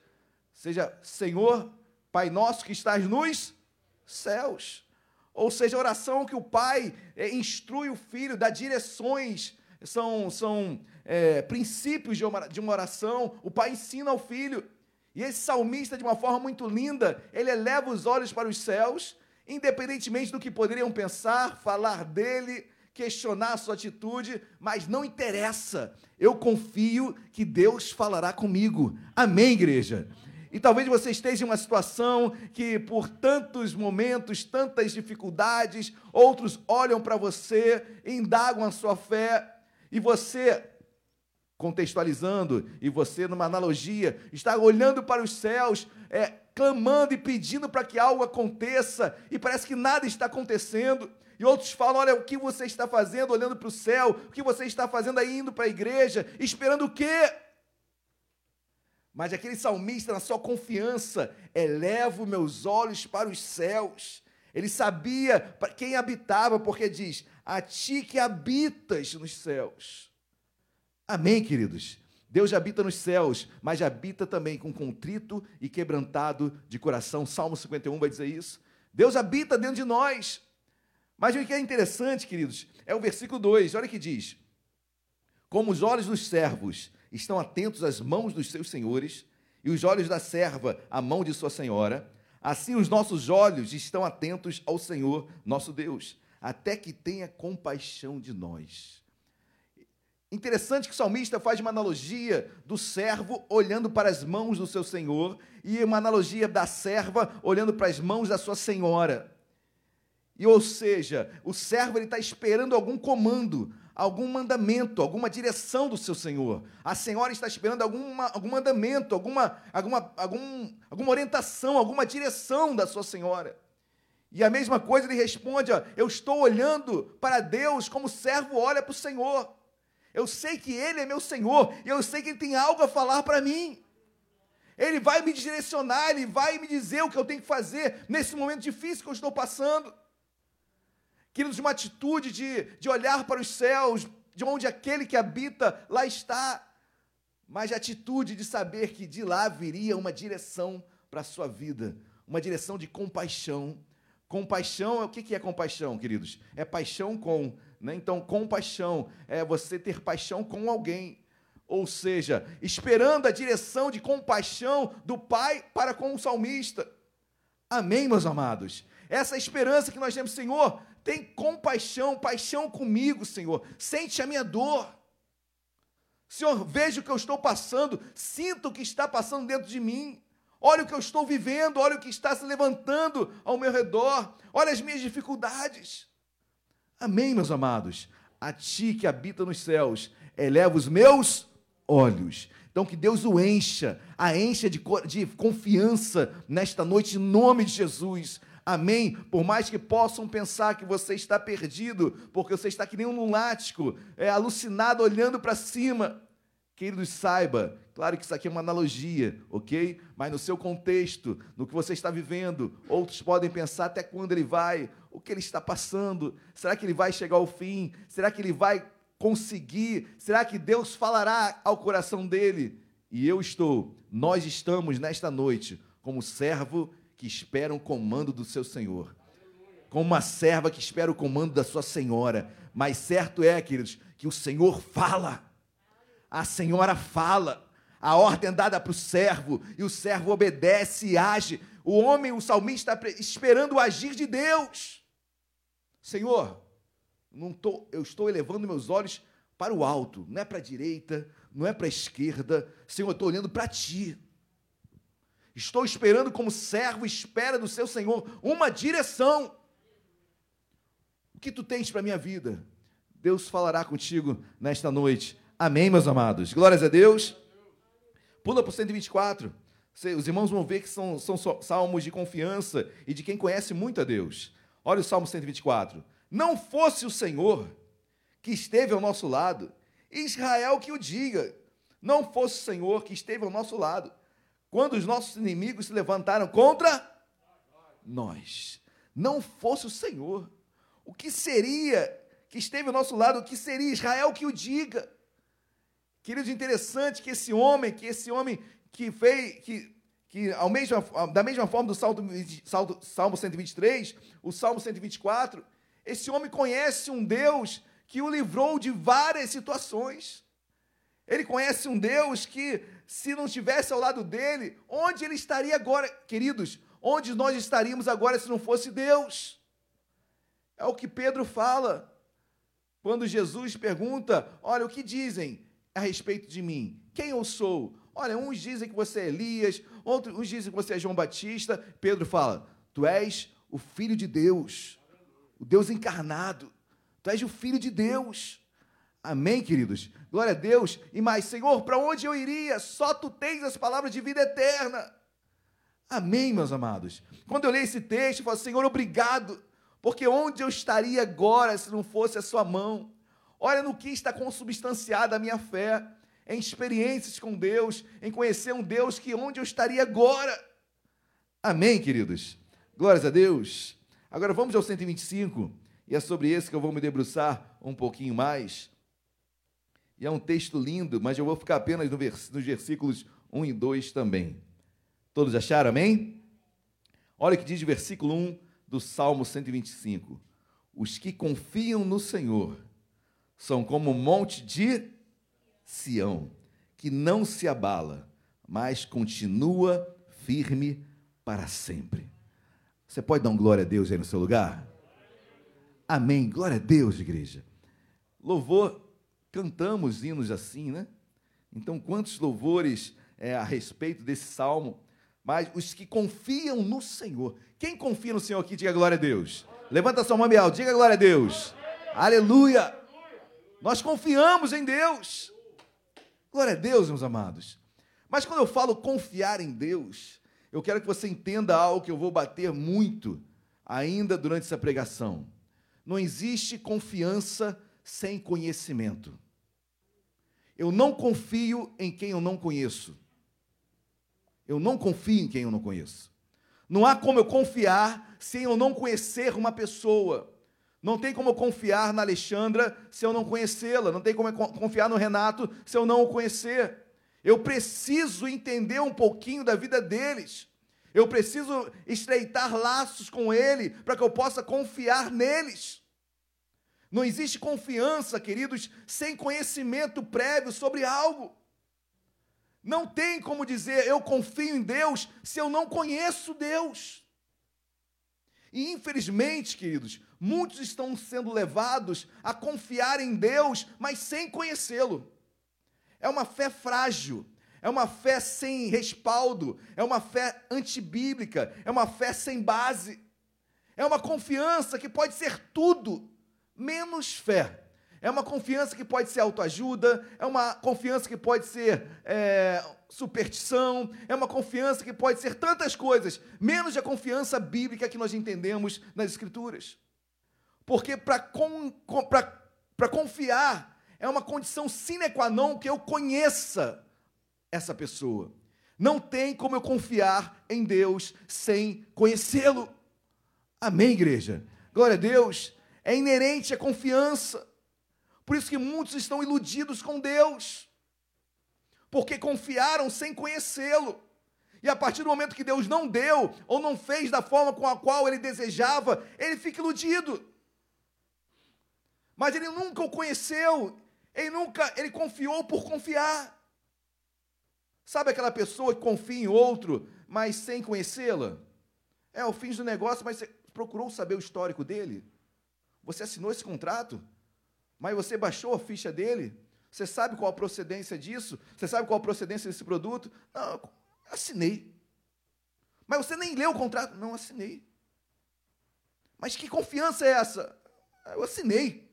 seja Senhor, Pai nosso que estás nos céus. Ou seja, a oração que o pai é, instrui o filho, dá direções, são, são é, princípios de uma, de uma oração, o pai ensina ao filho. E esse salmista, de uma forma muito linda, ele eleva os olhos para os céus, independentemente do que poderiam pensar, falar dele, questionar a sua atitude, mas não interessa. Eu confio que Deus falará comigo. Amém, igreja? E talvez você esteja em uma situação que, por tantos momentos, tantas dificuldades, outros olham para você, indagam a sua fé, e você, contextualizando, e você, numa analogia, está olhando para os céus, é, clamando e pedindo para que algo aconteça, e parece que nada está acontecendo. E outros falam: olha, o que você está fazendo olhando para o céu, o que você está fazendo aí indo para a igreja, esperando o quê? Mas aquele salmista, na sua confiança, eleva meus olhos para os céus. Ele sabia para quem habitava, porque diz: A ti que habitas nos céus. Amém, queridos? Deus habita nos céus, mas habita também com contrito e quebrantado de coração. Salmo 51 vai dizer isso. Deus habita dentro de nós. Mas o que é interessante, queridos, é o versículo 2. Olha que diz: Como os olhos dos servos estão atentos às mãos dos seus senhores, e os olhos da serva à mão de sua senhora, assim os nossos olhos estão atentos ao Senhor, nosso Deus, até que tenha compaixão de nós. Interessante que o salmista faz uma analogia do servo olhando para as mãos do seu senhor e uma analogia da serva olhando para as mãos da sua senhora. E ou seja, o servo ele está esperando algum comando, algum mandamento, alguma direção do seu Senhor. A senhora está esperando alguma, algum mandamento, alguma, alguma, algum, alguma orientação, alguma direção da sua senhora. E a mesma coisa ele responde: ó, Eu estou olhando para Deus como o servo olha para o Senhor. Eu sei que Ele é meu Senhor e eu sei que Ele tem algo a falar para mim. Ele vai me direcionar, Ele vai me dizer o que eu tenho que fazer nesse momento difícil que eu estou passando. Queridos, uma atitude de, de olhar para os céus, de onde aquele que habita lá está, mas a atitude de saber que de lá viria uma direção para a sua vida, uma direção de compaixão. Compaixão, o que é compaixão, queridos? É paixão com, né? Então, compaixão é você ter paixão com alguém, ou seja, esperando a direção de compaixão do Pai para com o salmista. Amém, meus amados? Essa esperança que nós temos, Senhor, tem compaixão, paixão comigo, Senhor. Sente a minha dor. Senhor, veja o que eu estou passando, sinta o que está passando dentro de mim. Olha o que eu estou vivendo, olha o que está se levantando ao meu redor, olha as minhas dificuldades. Amém, meus amados. A ti que habita nos céus, eleva os meus olhos. Então, que Deus o encha, a encha de, de confiança nesta noite, em nome de Jesus. Amém? Por mais que possam pensar que você está perdido, porque você está que nem um lunático, é, alucinado, olhando para cima. Queridos, saiba, claro que isso aqui é uma analogia, ok? Mas no seu contexto, no que você está vivendo, outros podem pensar até quando ele vai, o que ele está passando, será que ele vai chegar ao fim? Será que ele vai conseguir? Será que Deus falará ao coração dele? E eu estou, nós estamos nesta noite como servo que espera o comando do seu Senhor, como uma serva que espera o comando da sua senhora. Mas certo é, queridos, que o Senhor fala. A senhora fala. A ordem dada para o servo, e o servo obedece e age. O homem, o salmista, está esperando o agir de Deus. Senhor, não tô, eu estou elevando meus olhos para o alto, não é para a direita, não é para a esquerda. Senhor, eu estou olhando para ti. Estou esperando como servo espera do seu Senhor uma direção. O que tu tens para a minha vida? Deus falará contigo nesta noite. Amém, meus amados. Glórias a Deus. Pula para o 124. Os irmãos vão ver que são, são salmos de confiança e de quem conhece muito a Deus. Olha o Salmo 124. Não fosse o Senhor que esteve ao nosso lado, Israel que o diga. Não fosse o Senhor que esteve ao nosso lado, quando os nossos inimigos se levantaram contra nós. Não fosse o Senhor. O que seria que esteve ao nosso lado? O que seria Israel que o diga? Queridos, interessante que esse homem, que esse homem que fez, que, que ao mesmo, da mesma forma do Salmo, Salmo 123, o Salmo 124, esse homem conhece um Deus que o livrou de várias situações. Ele conhece um Deus que se não estivesse ao lado dele, onde ele estaria agora, queridos? Onde nós estaríamos agora se não fosse Deus? É o que Pedro fala. Quando Jesus pergunta: Olha, o que dizem a respeito de mim? Quem eu sou? Olha, uns dizem que você é Elias, outros uns dizem que você é João Batista. Pedro fala: Tu és o filho de Deus, o Deus encarnado. Tu és o filho de Deus. Amém, queridos? Glória a Deus. E mais, Senhor, para onde eu iria? Só tu tens as palavras de vida eterna. Amém, meus amados. Quando eu leio esse texto, eu falo, Senhor, obrigado, porque onde eu estaria agora se não fosse a sua mão? Olha no que está consubstanciada a minha fé, em experiências com Deus, em conhecer um Deus que onde eu estaria agora. Amém, queridos? Glórias a Deus. Agora vamos ao 125, e é sobre esse que eu vou me debruçar um pouquinho mais. E é um texto lindo, mas eu vou ficar apenas no vers nos versículos 1 e 2 também. Todos acharam, amém? Olha o que diz o versículo 1 do Salmo 125. Os que confiam no Senhor são como o monte de Sião, que não se abala, mas continua firme para sempre. Você pode dar um glória a Deus aí no seu lugar? Amém. Glória a Deus, igreja. Louvor cantamos hinos assim, né? Então, quantos louvores é, a respeito desse salmo, mas os que confiam no Senhor. Quem confia no Senhor aqui, diga glória a Deus. Levanta sua mão alto, diga glória a Deus. Aleluia. Nós confiamos em Deus. Glória a Deus, meus amados. Mas quando eu falo confiar em Deus, eu quero que você entenda algo que eu vou bater muito ainda durante essa pregação. Não existe confiança sem conhecimento. Eu não confio em quem eu não conheço. Eu não confio em quem eu não conheço. Não há como eu confiar sem eu não conhecer uma pessoa. Não tem como eu confiar na Alexandra se eu não conhecê-la. Não tem como eu confiar no Renato se eu não o conhecer. Eu preciso entender um pouquinho da vida deles. Eu preciso estreitar laços com ele para que eu possa confiar neles. Não existe confiança, queridos, sem conhecimento prévio sobre algo. Não tem como dizer eu confio em Deus se eu não conheço Deus. E infelizmente, queridos, muitos estão sendo levados a confiar em Deus, mas sem conhecê-lo. É uma fé frágil, é uma fé sem respaldo, é uma fé antibíblica, é uma fé sem base, é uma confiança que pode ser tudo menos fé. É uma confiança que pode ser autoajuda, é uma confiança que pode ser é, superstição, é uma confiança que pode ser tantas coisas, menos a confiança bíblica que nós entendemos nas Escrituras. Porque para confiar é uma condição sine qua non que eu conheça essa pessoa. Não tem como eu confiar em Deus sem conhecê-lo. Amém, igreja? Glória a Deus é inerente à confiança. Por isso que muitos estão iludidos com Deus, porque confiaram sem conhecê-lo. E a partir do momento que Deus não deu, ou não fez da forma com a qual ele desejava, ele fica iludido. Mas ele nunca o conheceu, Ele nunca, ele confiou por confiar. Sabe aquela pessoa que confia em outro, mas sem conhecê-la? É, o fim do negócio, mas você procurou saber o histórico dele? Você assinou esse contrato? Mas você baixou a ficha dele? Você sabe qual a procedência disso? Você sabe qual a procedência desse produto? Não, assinei. Mas você nem leu o contrato? Não, assinei. Mas que confiança é essa? Eu assinei.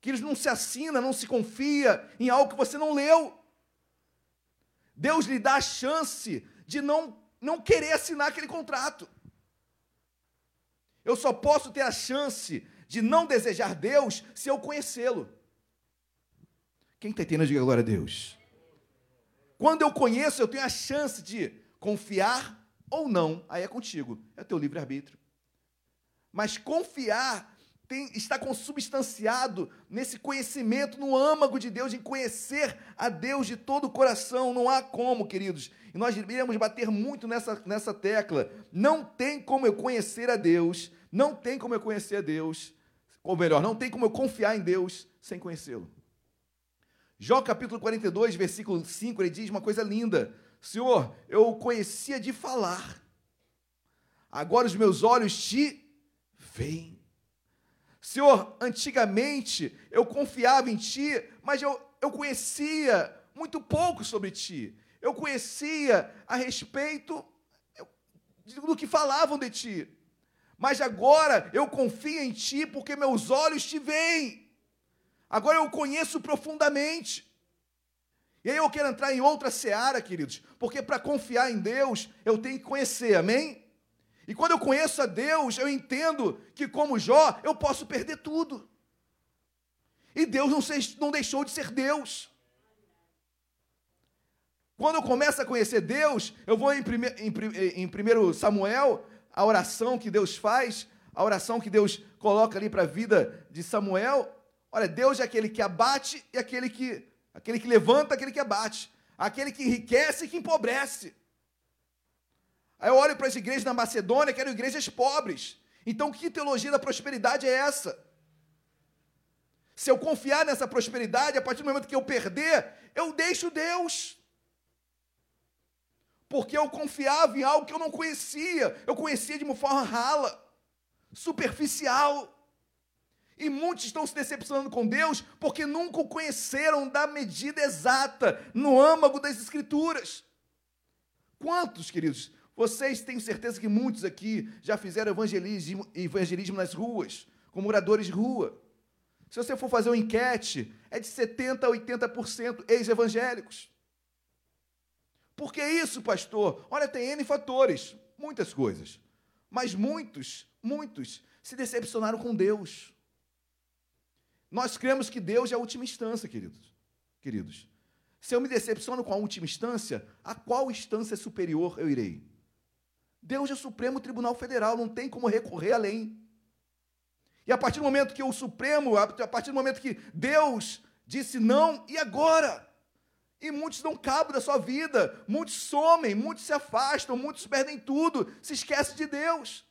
Que eles não se assina, não se confia em algo que você não leu. Deus lhe dá a chance de não, não querer assinar aquele contrato. Eu só posso ter a chance de não desejar Deus se eu conhecê-lo. Quem está entendendo, diga glória a Deus. Quando eu conheço, eu tenho a chance de confiar ou não, aí é contigo, é teu livre-arbítrio. Mas confiar tem, está consubstanciado nesse conhecimento, no âmago de Deus, em conhecer a Deus de todo o coração. Não há como, queridos. E nós iremos bater muito nessa, nessa tecla. Não tem como eu conhecer a Deus, não tem como eu conhecer a Deus, ou melhor, não tem como eu confiar em Deus sem conhecê-lo. Jó capítulo 42, versículo 5, ele diz uma coisa linda: Senhor, eu conhecia de falar, agora os meus olhos te veem. Senhor, antigamente eu confiava em Ti, mas eu, eu conhecia muito pouco sobre Ti. Eu conhecia a respeito do que falavam de Ti. Mas agora eu confio em Ti porque meus olhos te veem. Agora eu conheço profundamente. E aí eu quero entrar em outra seara, queridos, porque para confiar em Deus eu tenho que conhecer, amém? E quando eu conheço a Deus, eu entendo que, como Jó, eu posso perder tudo. E Deus não, se, não deixou de ser Deus. Quando eu começo a conhecer Deus, eu vou em, prime, em, em 1 Samuel, a oração que Deus faz, a oração que Deus coloca ali para a vida de Samuel, Olha, Deus é aquele que abate e aquele que aquele que levanta, aquele que abate, aquele que enriquece e que empobrece. Aí eu olho para as igrejas na Macedônia, que eram igrejas pobres. Então, que teologia da prosperidade é essa? Se eu confiar nessa prosperidade, a partir do momento que eu perder, eu deixo Deus. Porque eu confiava em algo que eu não conhecia. Eu conhecia de uma forma rala, superficial. E muitos estão se decepcionando com Deus porque nunca o conheceram da medida exata, no âmago das Escrituras. Quantos, queridos? Vocês têm certeza que muitos aqui já fizeram evangelismo, evangelismo nas ruas, como moradores de rua. Se você for fazer uma enquete, é de 70% a 80% ex-evangélicos. Por que isso, pastor? Olha, tem N fatores, muitas coisas. Mas muitos, muitos se decepcionaram com Deus. Nós cremos que Deus é a última instância, queridos. Queridos, se eu me decepciono com a última instância, a qual instância superior eu irei? Deus é o Supremo Tribunal Federal, não tem como recorrer além. E a partir do momento que o Supremo, a partir do momento que Deus disse não, e agora? E muitos dão cabo da sua vida, muitos somem, muitos se afastam, muitos perdem tudo, se esquecem de Deus.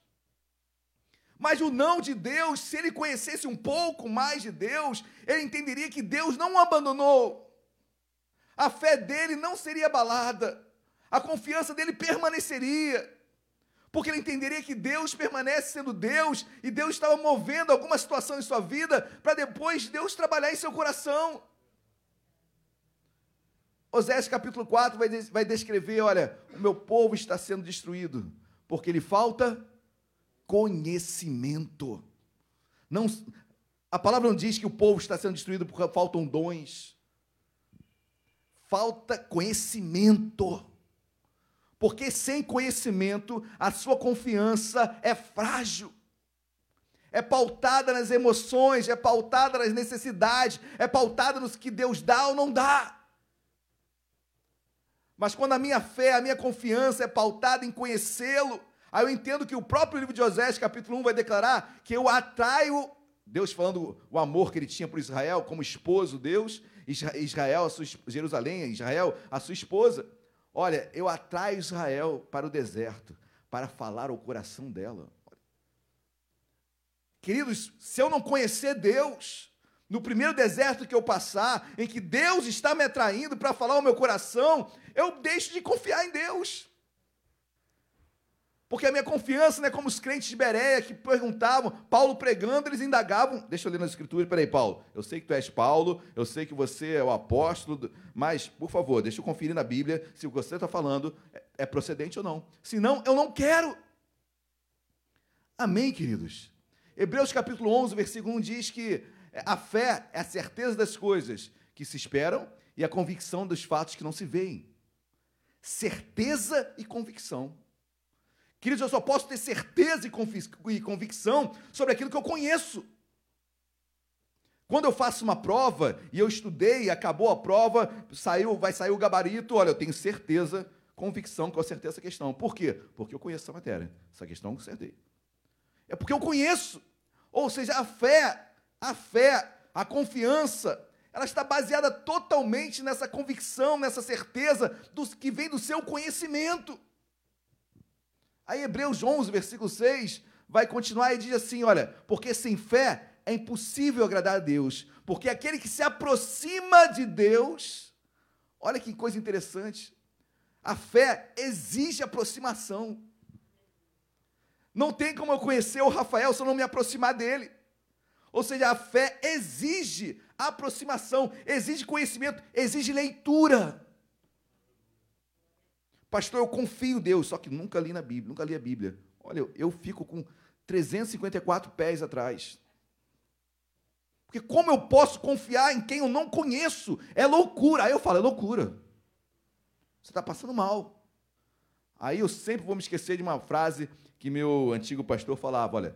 Mas o não de Deus, se ele conhecesse um pouco mais de Deus, ele entenderia que Deus não o abandonou. A fé dele não seria abalada. A confiança dele permaneceria. Porque ele entenderia que Deus permanece sendo Deus e Deus estava movendo alguma situação em sua vida para depois Deus trabalhar em seu coração. Osés capítulo 4 vai, vai descrever: olha, o meu povo está sendo destruído, porque lhe falta conhecimento. Não, a palavra não diz que o povo está sendo destruído porque faltam dons. Falta conhecimento. Porque sem conhecimento, a sua confiança é frágil. É pautada nas emoções, é pautada nas necessidades, é pautada nos que Deus dá ou não dá. Mas quando a minha fé, a minha confiança é pautada em conhecê-lo, Aí eu entendo que o próprio livro de Osés, capítulo 1, vai declarar que eu atraio, Deus falando o amor que ele tinha por Israel, como esposo, Deus, Israel, sua, Jerusalém, Israel, a sua esposa. Olha, eu atraio Israel para o deserto, para falar ao coração dela. Queridos, se eu não conhecer Deus, no primeiro deserto que eu passar, em que Deus está me atraindo para falar ao meu coração, eu deixo de confiar em Deus. Porque a minha confiança não é como os crentes de Bereia que perguntavam, Paulo pregando, eles indagavam. Deixa eu ler nas escrituras, peraí, Paulo. Eu sei que tu és Paulo, eu sei que você é o apóstolo, mas, por favor, deixa eu conferir na Bíblia se o que você está falando é, é procedente ou não. Se não, eu não quero. Amém, queridos? Hebreus capítulo 11, versículo 1 diz que a fé é a certeza das coisas que se esperam e a convicção dos fatos que não se veem. Certeza e convicção. Queridos, eu só posso ter certeza e convicção sobre aquilo que eu conheço. Quando eu faço uma prova e eu estudei, acabou a prova, saiu, vai sair o gabarito, olha, eu tenho certeza, convicção que eu acertei essa questão. Por quê? Porque eu conheço essa matéria. Essa questão eu acertei. É porque eu conheço. Ou seja, a fé, a fé, a confiança, ela está baseada totalmente nessa convicção, nessa certeza dos que vem do seu conhecimento. Aí Hebreus 11, versículo 6, vai continuar e diz assim: olha, porque sem fé é impossível agradar a Deus, porque aquele que se aproxima de Deus, olha que coisa interessante, a fé exige aproximação. Não tem como eu conhecer o Rafael se eu não me aproximar dele. Ou seja, a fé exige aproximação, exige conhecimento, exige leitura. Pastor, eu confio em Deus, só que nunca li na Bíblia, nunca li a Bíblia. Olha, eu, fico com 354 pés atrás. Porque como eu posso confiar em quem eu não conheço? É loucura. Aí eu falo, é loucura. Você está passando mal. Aí eu sempre vou me esquecer de uma frase que meu antigo pastor falava: olha,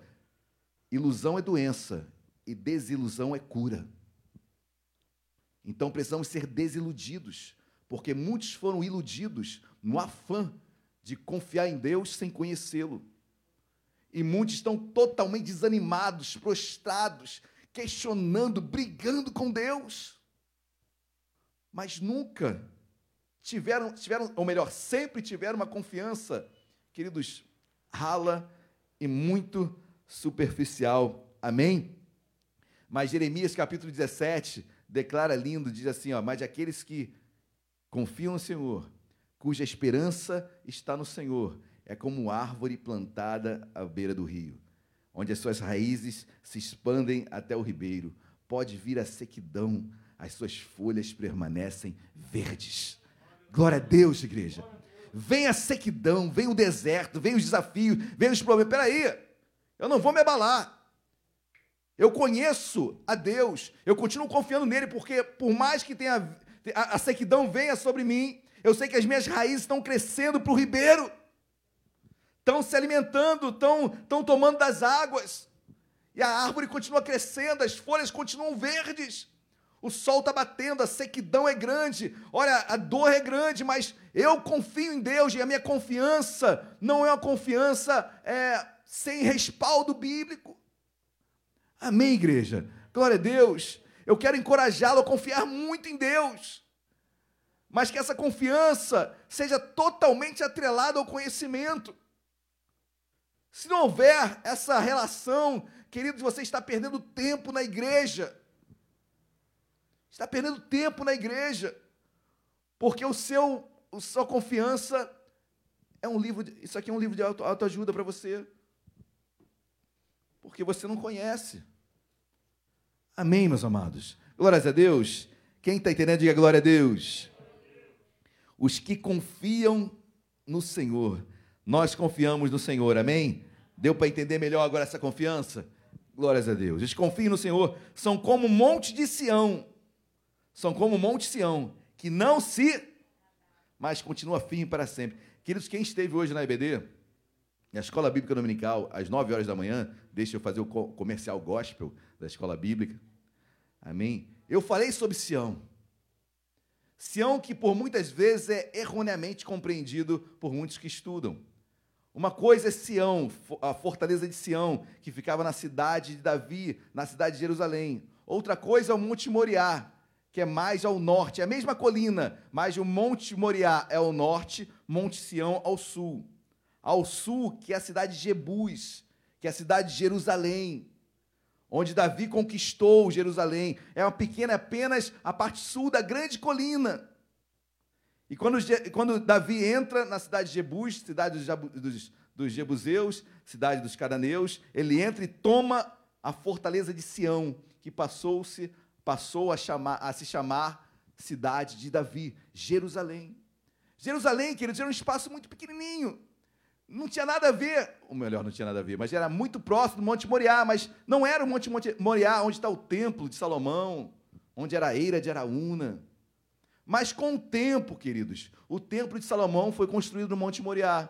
ilusão é doença e desilusão é cura. Então precisamos ser desiludidos, porque muitos foram iludidos no afã de confiar em Deus sem conhecê-lo. E muitos estão totalmente desanimados, prostrados, questionando, brigando com Deus. Mas nunca tiveram, tiveram, ou melhor, sempre tiveram uma confiança, queridos, rala e muito superficial. Amém? Mas Jeremias capítulo 17 declara lindo, diz assim, ó, mas aqueles que confiam no Senhor cuja esperança está no Senhor, é como árvore plantada à beira do rio, onde as suas raízes se expandem até o ribeiro. Pode vir a sequidão, as suas folhas permanecem verdes. Glória a Deus, igreja. Vem a sequidão, vem o deserto, vem os desafios, vem os problemas. Peraí, eu não vou me abalar. Eu conheço a Deus, eu continuo confiando nele, porque por mais que tenha a, a sequidão venha sobre mim, eu sei que as minhas raízes estão crescendo para o ribeiro, estão se alimentando, estão, estão tomando das águas. E a árvore continua crescendo, as folhas continuam verdes. O sol está batendo, a sequidão é grande, olha, a dor é grande, mas eu confio em Deus e a minha confiança não é uma confiança é, sem respaldo bíblico. Amém, igreja? Glória a Deus. Eu quero encorajá-lo a confiar muito em Deus mas que essa confiança seja totalmente atrelada ao conhecimento. Se não houver essa relação, queridos, você está perdendo tempo na igreja. Está perdendo tempo na igreja. Porque o seu, a sua confiança é um livro, de, isso aqui é um livro de auto, autoajuda para você. Porque você não conhece. Amém, meus amados. Glórias a Deus. Quem está entendendo, diga glória a Deus os que confiam no Senhor. Nós confiamos no Senhor, amém? Deu para entender melhor agora essa confiança? Glórias a Deus. Os que confiam no Senhor são como o monte de Sião. São como o monte Sião, que não se, mas continua firme para sempre. Queridos, quem esteve hoje na EBD, na Escola Bíblica Dominical, às 9 horas da manhã, deixa eu fazer o comercial gospel da Escola Bíblica. Amém? Eu falei sobre Sião. Sião que por muitas vezes é erroneamente compreendido por muitos que estudam. Uma coisa é Sião, a fortaleza de Sião, que ficava na cidade de Davi, na cidade de Jerusalém. Outra coisa é o Monte Moriá, que é mais ao norte, é a mesma colina, mas o Monte Moriá é ao norte, Monte Sião ao sul. Ao sul, que é a cidade de Jebus, que é a cidade de Jerusalém. Onde Davi conquistou Jerusalém. É uma pequena, apenas a parte sul da grande colina. E quando, quando Davi entra na cidade de Jebus, cidade dos, dos, dos Jebuseus, cidade dos cananeus, ele entra e toma a fortaleza de Sião, que passou-se passou a, chamar, a se chamar cidade de Davi, Jerusalém. Jerusalém, queridos, era um espaço muito pequenininho. Não tinha nada a ver, ou melhor, não tinha nada a ver, mas era muito próximo do Monte Moriá, mas não era o Monte Moriá onde está o templo de Salomão, onde era a eira de Araúna. Mas com o tempo, queridos, o templo de Salomão foi construído no Monte Moriá.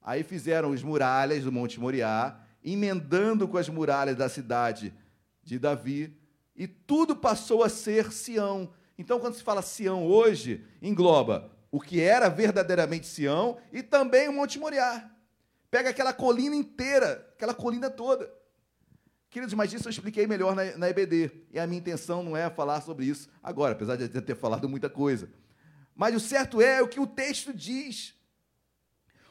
Aí fizeram as muralhas do Monte Moriá, emendando com as muralhas da cidade de Davi, e tudo passou a ser Sião. Então, quando se fala Sião hoje, engloba o que era verdadeiramente Sião e também o Monte Moriá. Pega aquela colina inteira, aquela colina toda. Queridos, mas isso eu expliquei melhor na, na EBD. E a minha intenção não é falar sobre isso agora, apesar de eu ter falado muita coisa. Mas o certo é o que o texto diz.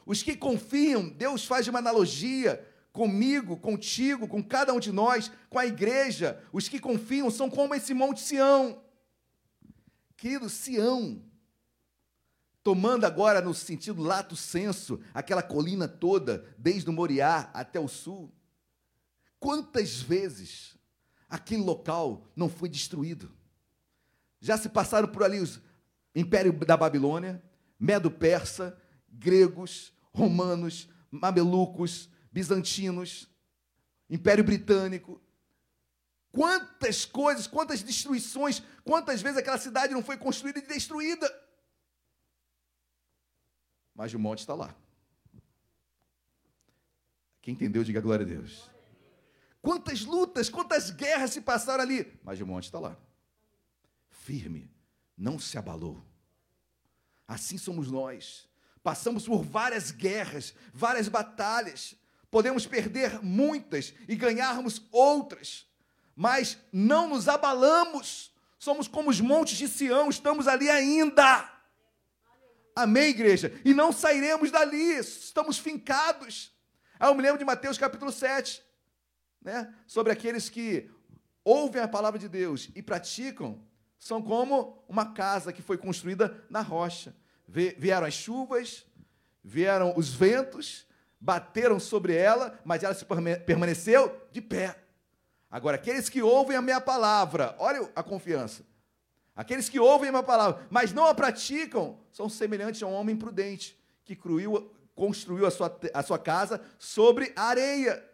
Os que confiam, Deus faz uma analogia comigo, contigo, com cada um de nós, com a igreja. Os que confiam são como esse Monte Sião. Querido, Sião, tomando agora no sentido lato senso, aquela colina toda, desde o Moriá até o sul. Quantas vezes aquele local não foi destruído? Já se passaram por ali os Império da Babilônia, Medo-Persa, gregos, romanos, mamelucos, bizantinos, Império Britânico. Quantas coisas, quantas destruições, quantas vezes aquela cidade não foi construída e destruída? Mas o monte está lá. Quem entendeu, diga glória a Deus. Quantas lutas, quantas guerras se passaram ali, mas o monte está lá. Firme, não se abalou. Assim somos nós. Passamos por várias guerras, várias batalhas. Podemos perder muitas e ganharmos outras, mas não nos abalamos. Somos como os montes de Sião, estamos ali ainda. Amém, igreja? E não sairemos dali, estamos fincados. Aí eu me lembro de Mateus capítulo 7, né? sobre aqueles que ouvem a palavra de Deus e praticam, são como uma casa que foi construída na rocha. Vieram as chuvas, vieram os ventos, bateram sobre ela, mas ela se permaneceu de pé. Agora, aqueles que ouvem a minha palavra, olha a confiança, Aqueles que ouvem a minha palavra, mas não a praticam, são semelhantes a um homem prudente que construiu a sua, a sua casa sobre areia.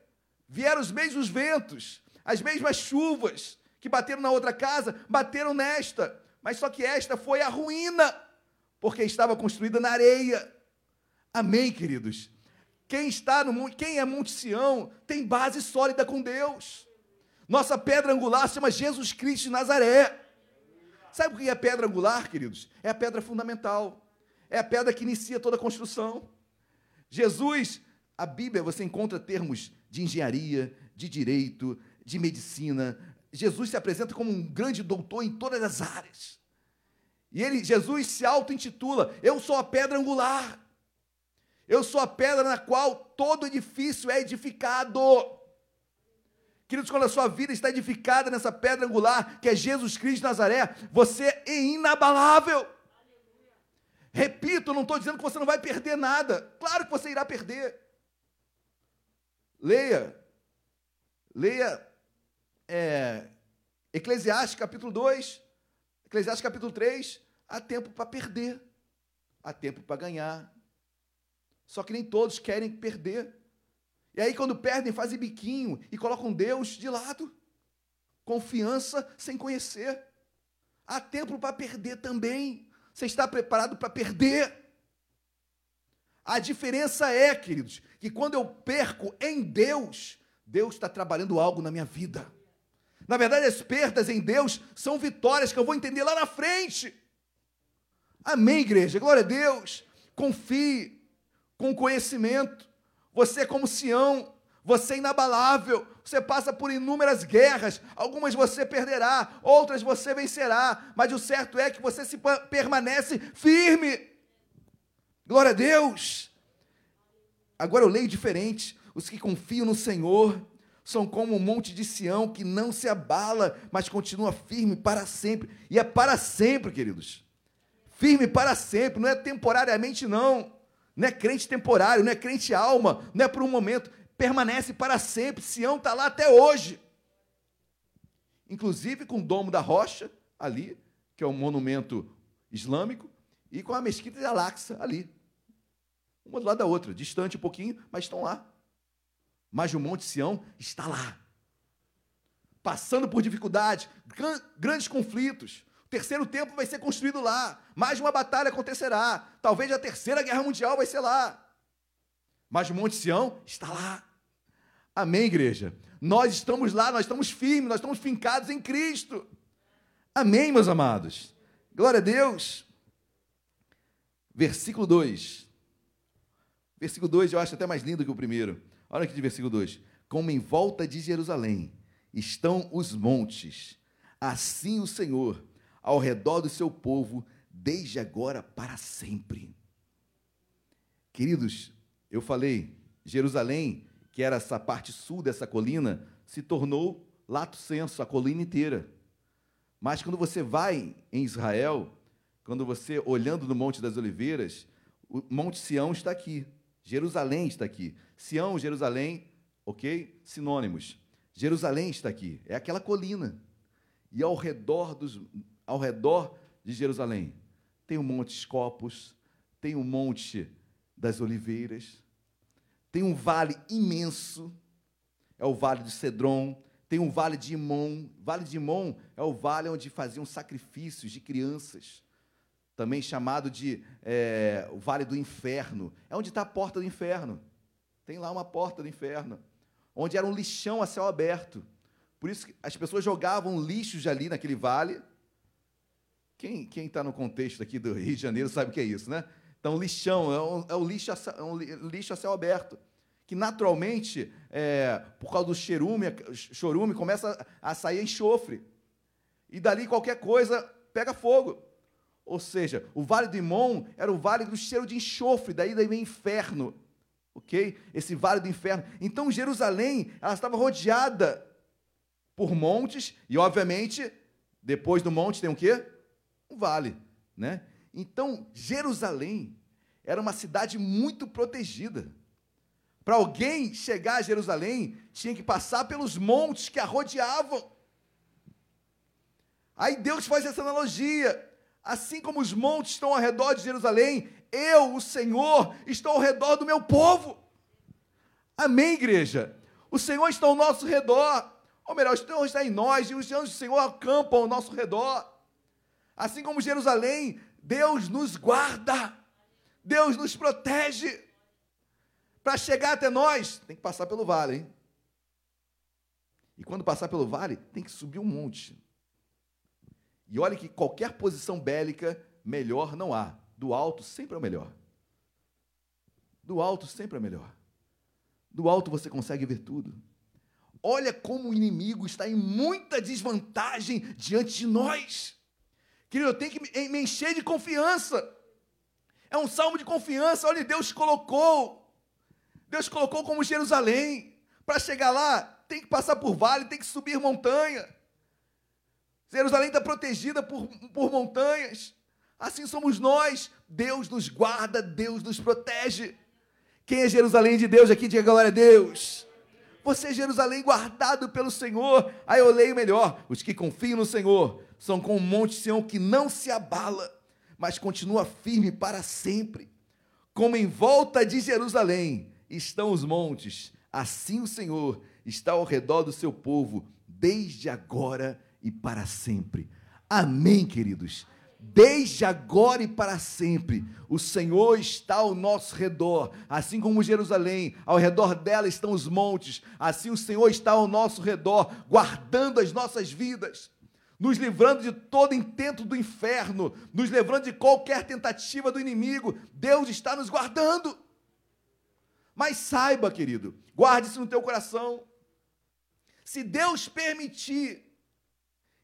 Vieram os mesmos ventos, as mesmas chuvas que bateram na outra casa, bateram nesta. Mas só que esta foi a ruína, porque estava construída na areia. Amém, queridos? Quem está no quem é Monte Sião, tem base sólida com Deus. Nossa pedra angular se chama Jesus Cristo de Nazaré. Sabe o que é pedra angular, queridos? É a pedra fundamental. É a pedra que inicia toda a construção. Jesus, a Bíblia, você encontra termos de engenharia, de direito, de medicina. Jesus se apresenta como um grande doutor em todas as áreas. E ele, Jesus se auto-intitula: Eu sou a pedra angular. Eu sou a pedra na qual todo edifício é edificado. Queridos, quando a sua vida está edificada nessa pedra angular, que é Jesus Cristo de Nazaré, você é inabalável. Repito, não estou dizendo que você não vai perder nada. Claro que você irá perder. Leia. Leia é, Eclesiastes capítulo 2, Eclesiastes capítulo 3. Há tempo para perder, há tempo para ganhar. Só que nem todos querem perder. E aí, quando perdem, fazem biquinho e colocam Deus de lado. Confiança sem conhecer. Há tempo para perder também. Você está preparado para perder? A diferença é, queridos, que quando eu perco em Deus, Deus está trabalhando algo na minha vida. Na verdade, as perdas em Deus são vitórias que eu vou entender lá na frente. Amém, igreja? Glória a Deus. Confie com conhecimento. Você é como Sião, você é inabalável, você passa por inúmeras guerras, algumas você perderá, outras você vencerá, mas o certo é que você se permanece firme. Glória a Deus. Agora eu leio diferente. Os que confiam no Senhor são como um monte de Sião que não se abala, mas continua firme para sempre. E é para sempre, queridos. Firme para sempre, não é temporariamente, não. Não é crente temporário, não é crente alma, não é por um momento. Permanece para sempre. Sião está lá até hoje. Inclusive com o Domo da Rocha, ali, que é um monumento islâmico, e com a Mesquita de Al-Aqsa, ali. Uma do lado da outra, distante um pouquinho, mas estão lá. Mas o Monte Sião está lá. Passando por dificuldades, grandes conflitos. O terceiro templo vai ser construído lá. Mais uma batalha acontecerá. Talvez a terceira guerra mundial vai ser lá. Mas o Monte Sião está lá. Amém, igreja? Nós estamos lá, nós estamos firmes, nós estamos fincados em Cristo. Amém, meus amados? Glória a Deus. Versículo 2. Versículo 2 eu acho até mais lindo que o primeiro. Olha aqui de versículo 2: Como em volta de Jerusalém estão os montes, assim o Senhor, ao redor do seu povo, desde agora para sempre. Queridos, eu falei, Jerusalém, que era essa parte sul dessa colina, se tornou lato senso, a colina inteira. Mas quando você vai em Israel, quando você olhando no Monte das Oliveiras, o Monte Sião está aqui, Jerusalém está aqui. Sião, Jerusalém, ok? Sinônimos. Jerusalém está aqui, é aquela colina. E ao redor, dos, ao redor de Jerusalém tem o Monte Escopos, tem o Monte das Oliveiras, tem um vale imenso, é o Vale de Cedron, tem um Vale de Imon. Vale de Imon é o vale onde faziam sacrifícios de crianças, também chamado de é, o Vale do Inferno. É onde está a porta do inferno. Tem lá uma porta do inferno, onde era um lixão a céu aberto. Por isso as pessoas jogavam lixos ali naquele vale. Quem está no contexto aqui do Rio de Janeiro sabe o que é isso, né? Então, lixão é um, é um, lixo, a, é um lixo a céu aberto. Que naturalmente, é, por causa do cherume, chorume, começa a sair enxofre. E dali qualquer coisa pega fogo. Ou seja, o vale do Imon era o vale do cheiro de enxofre, daí daí vem inferno ok? Esse vale do inferno. Então Jerusalém, ela estava rodeada por montes e, obviamente, depois do monte tem o quê? Vale, né? Então Jerusalém era uma cidade muito protegida. Para alguém chegar a Jerusalém, tinha que passar pelos montes que a rodeavam. Aí Deus faz essa analogia. Assim como os montes estão ao redor de Jerusalém, eu, o Senhor, estou ao redor do meu povo. Amém, igreja? O Senhor está ao nosso redor. Ou melhor, o Senhor está em nós e os anjos do Senhor acampam ao nosso redor. Assim como Jerusalém, Deus nos guarda, Deus nos protege. Para chegar até nós, tem que passar pelo vale, hein? E quando passar pelo vale, tem que subir um monte. E olha que qualquer posição bélica melhor não há. Do alto sempre é o melhor. Do alto sempre é melhor. Do alto você consegue ver tudo. Olha como o inimigo está em muita desvantagem diante de nós. Querido, eu tenho que me encher de confiança. É um salmo de confiança. Olha, Deus colocou. Deus colocou como Jerusalém. Para chegar lá, tem que passar por vale, tem que subir montanha. Jerusalém está protegida por, por montanhas. Assim somos nós. Deus nos guarda, Deus nos protege. Quem é Jerusalém de Deus aqui? Diga glória a Deus. Você é Jerusalém guardado pelo Senhor. Aí eu leio melhor. Os que confiam no Senhor são como um monte Sião que não se abala, mas continua firme para sempre. Como em volta de Jerusalém estão os montes, assim o Senhor está ao redor do seu povo, desde agora e para sempre. Amém, queridos desde agora e para sempre. O Senhor está ao nosso redor, assim como Jerusalém, ao redor dela estão os montes, assim o Senhor está ao nosso redor, guardando as nossas vidas, nos livrando de todo intento do inferno, nos livrando de qualquer tentativa do inimigo. Deus está nos guardando. Mas saiba, querido, guarde isso no teu coração. Se Deus permitir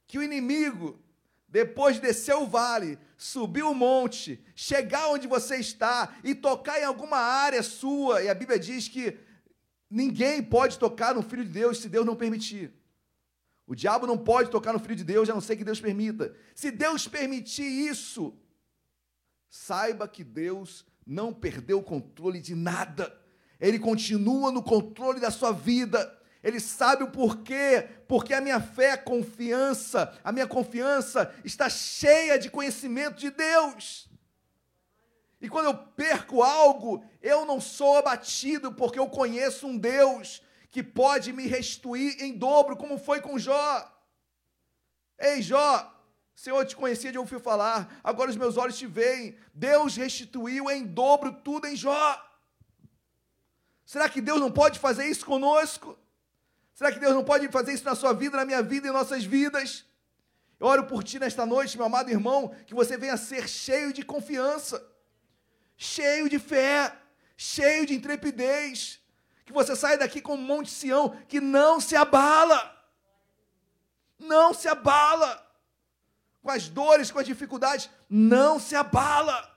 que o inimigo depois de descer o vale, subir o monte, chegar onde você está e tocar em alguma área sua, e a Bíblia diz que Ninguém pode tocar no Filho de Deus se Deus não permitir. O diabo não pode tocar no Filho de Deus, a não ser que Deus permita. Se Deus permitir isso, saiba que Deus não perdeu o controle de nada. Ele continua no controle da sua vida. Ele sabe o porquê, porque a minha fé, a confiança, a minha confiança está cheia de conhecimento de Deus. E quando eu perco algo, eu não sou abatido, porque eu conheço um Deus que pode me restituir em dobro, como foi com Jó. Ei, Jó, Senhor, eu te conhecia de ouvir falar, agora os meus olhos te veem. Deus restituiu em dobro tudo em Jó. Será que Deus não pode fazer isso conosco? Será que Deus não pode fazer isso na sua vida, na minha vida em nossas vidas? Eu oro por ti nesta noite, meu amado irmão, que você venha ser cheio de confiança, cheio de fé, cheio de intrepidez, que você saia daqui com um monte de Sião que não se abala. Não se abala. Com as dores, com as dificuldades, não se abala.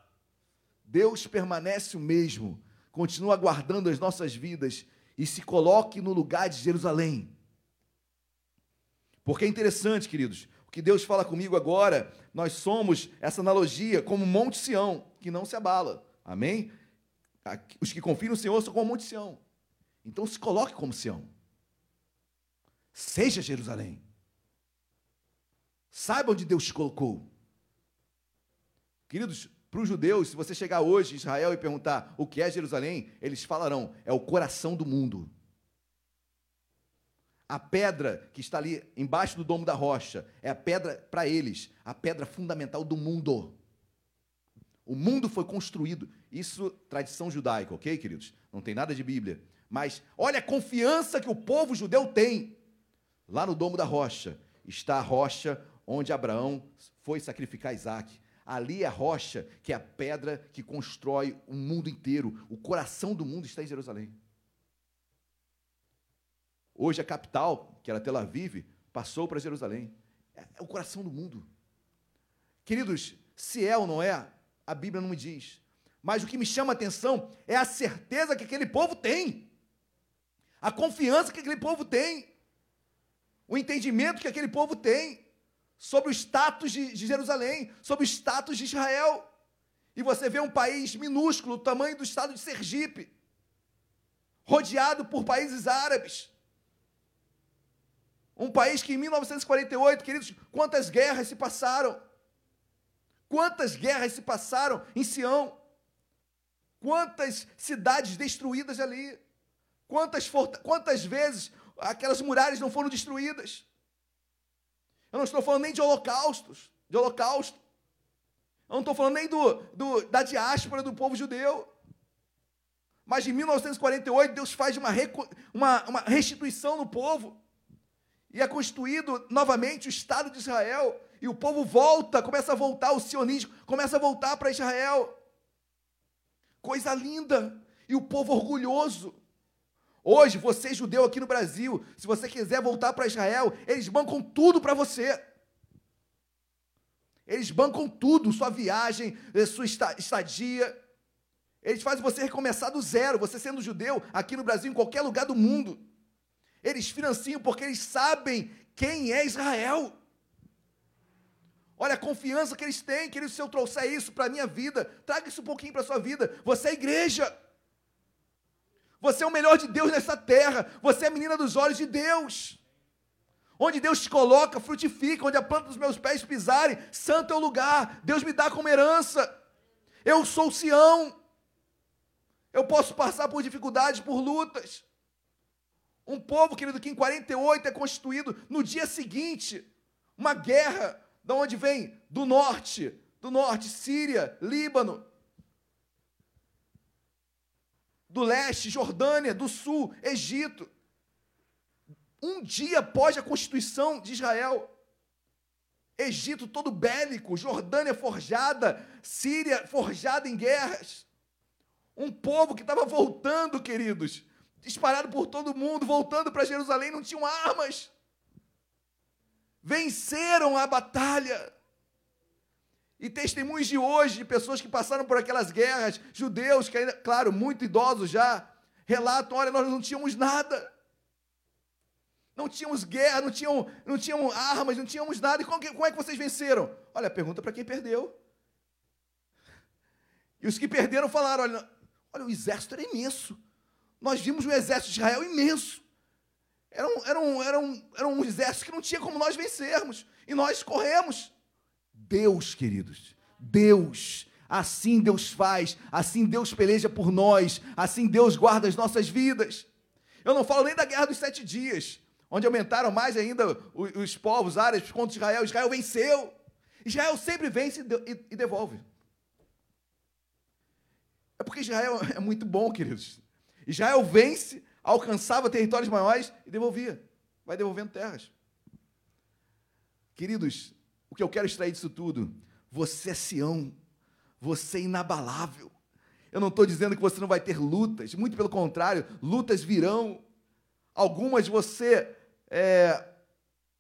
Deus permanece o mesmo, continua guardando as nossas vidas e se coloque no lugar de Jerusalém. Porque é interessante, queridos, o que Deus fala comigo agora, nós somos essa analogia como Monte Sião, que não se abala. Amém? Os que confiam no Senhor são como Monte Sião. Então se coloque como Sião. Seja Jerusalém. Saiba onde Deus te colocou. Queridos, para os judeus, se você chegar hoje em Israel e perguntar o que é Jerusalém, eles falarão: é o coração do mundo. A pedra que está ali embaixo do domo da rocha é a pedra, para eles, a pedra fundamental do mundo. O mundo foi construído. Isso, tradição judaica, ok, queridos? Não tem nada de Bíblia. Mas olha a confiança que o povo judeu tem. Lá no domo da rocha está a rocha onde Abraão foi sacrificar Isaac. Ali é a rocha, que é a pedra que constrói o mundo inteiro. O coração do mundo está em Jerusalém. Hoje a capital, que era Tel Aviv, passou para Jerusalém. É, é o coração do mundo. Queridos, se é ou não é, a Bíblia não me diz. Mas o que me chama a atenção é a certeza que aquele povo tem. A confiança que aquele povo tem. O entendimento que aquele povo tem sobre o status de, Jerusalém, sobre o status de Israel. E você vê um país minúsculo, do tamanho do estado de Sergipe, rodeado por países árabes. Um país que em 1948, queridos, quantas guerras se passaram? Quantas guerras se passaram em Sião? Quantas cidades destruídas ali? Quantas, quantas vezes aquelas muralhas não foram destruídas? Eu não estou falando nem de holocaustos, de holocausto. Eu não estou falando nem do, do, da diáspora do povo judeu. Mas em 1948, Deus faz uma, uma, uma restituição no povo. E é constituído novamente o Estado de Israel. E o povo volta, começa a voltar, o sionismo começa a voltar para Israel. Coisa linda. E o povo orgulhoso. Hoje, você judeu aqui no Brasil, se você quiser voltar para Israel, eles bancam tudo para você. Eles bancam tudo, sua viagem, eh, sua estadia. Eles fazem você recomeçar do zero, você sendo judeu aqui no Brasil, em qualquer lugar do mundo. Eles financiam porque eles sabem quem é Israel. Olha a confiança que eles têm, querido, se eu trouxer isso para a minha vida, traga isso um pouquinho para a sua vida. Você é igreja. Você é o melhor de Deus nessa terra. Você é a menina dos olhos de Deus. Onde Deus te coloca, frutifica. Onde a planta dos meus pés pisarem, santo é o lugar. Deus me dá como herança. Eu sou Sião. Eu posso passar por dificuldades, por lutas. Um povo, querido, que em 48 é constituído no dia seguinte. Uma guerra, da onde vem? Do norte. Do norte, Síria, Líbano, do leste, Jordânia, do sul, Egito. Um dia após a constituição de Israel, Egito todo bélico, Jordânia forjada, Síria forjada em guerras. Um povo que estava voltando, queridos, disparado por todo mundo, voltando para Jerusalém, não tinham armas. Venceram a batalha. E testemunhos de hoje, de pessoas que passaram por aquelas guerras, judeus que ainda, claro, muito idosos já, relatam: olha, nós não tínhamos nada. Não tínhamos guerra, não tínhamos, não tínhamos armas, não tínhamos nada. E como, como é que vocês venceram? Olha, pergunta para quem perdeu. E os que perderam falaram: olha, olha, o exército era imenso. Nós vimos um exército de Israel imenso. Era um, era, um, era, um, era um exército que não tinha como nós vencermos. E nós corremos. Deus, queridos, Deus, assim Deus faz, assim Deus peleja por nós, assim Deus guarda as nossas vidas. Eu não falo nem da guerra dos sete dias, onde aumentaram mais ainda os, os povos árabes contra Israel. Israel venceu. Israel sempre vence e, e devolve. É porque Israel [laughs] é muito bom, queridos. Israel vence, alcançava territórios maiores e devolvia. Vai devolvendo terras. Queridos, o que eu quero extrair disso tudo? Você é Sião, você é inabalável. Eu não estou dizendo que você não vai ter lutas, muito pelo contrário, lutas virão. Algumas você é,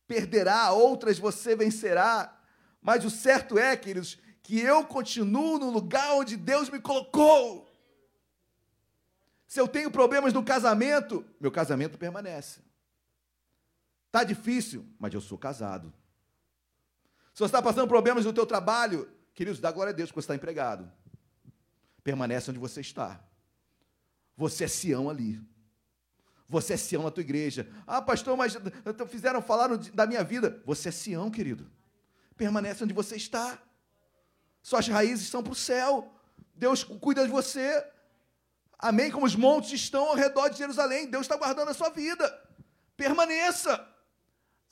perderá, outras você vencerá. Mas o certo é, queridos, que eu continuo no lugar onde Deus me colocou. Se eu tenho problemas no casamento, meu casamento permanece. Está difícil, mas eu sou casado. Se você está passando problemas no teu trabalho, queridos, dá glória a Deus que você está empregado. Permanece onde você está. Você é Sião ali. Você é Sião na tua igreja. Ah, pastor, mas fizeram falar da minha vida. Você é Sião, querido. Permanece onde você está. Suas raízes estão para o céu. Deus cuida de você. Amém? Como os montes estão ao redor de Jerusalém. Deus está guardando a sua vida. Permaneça.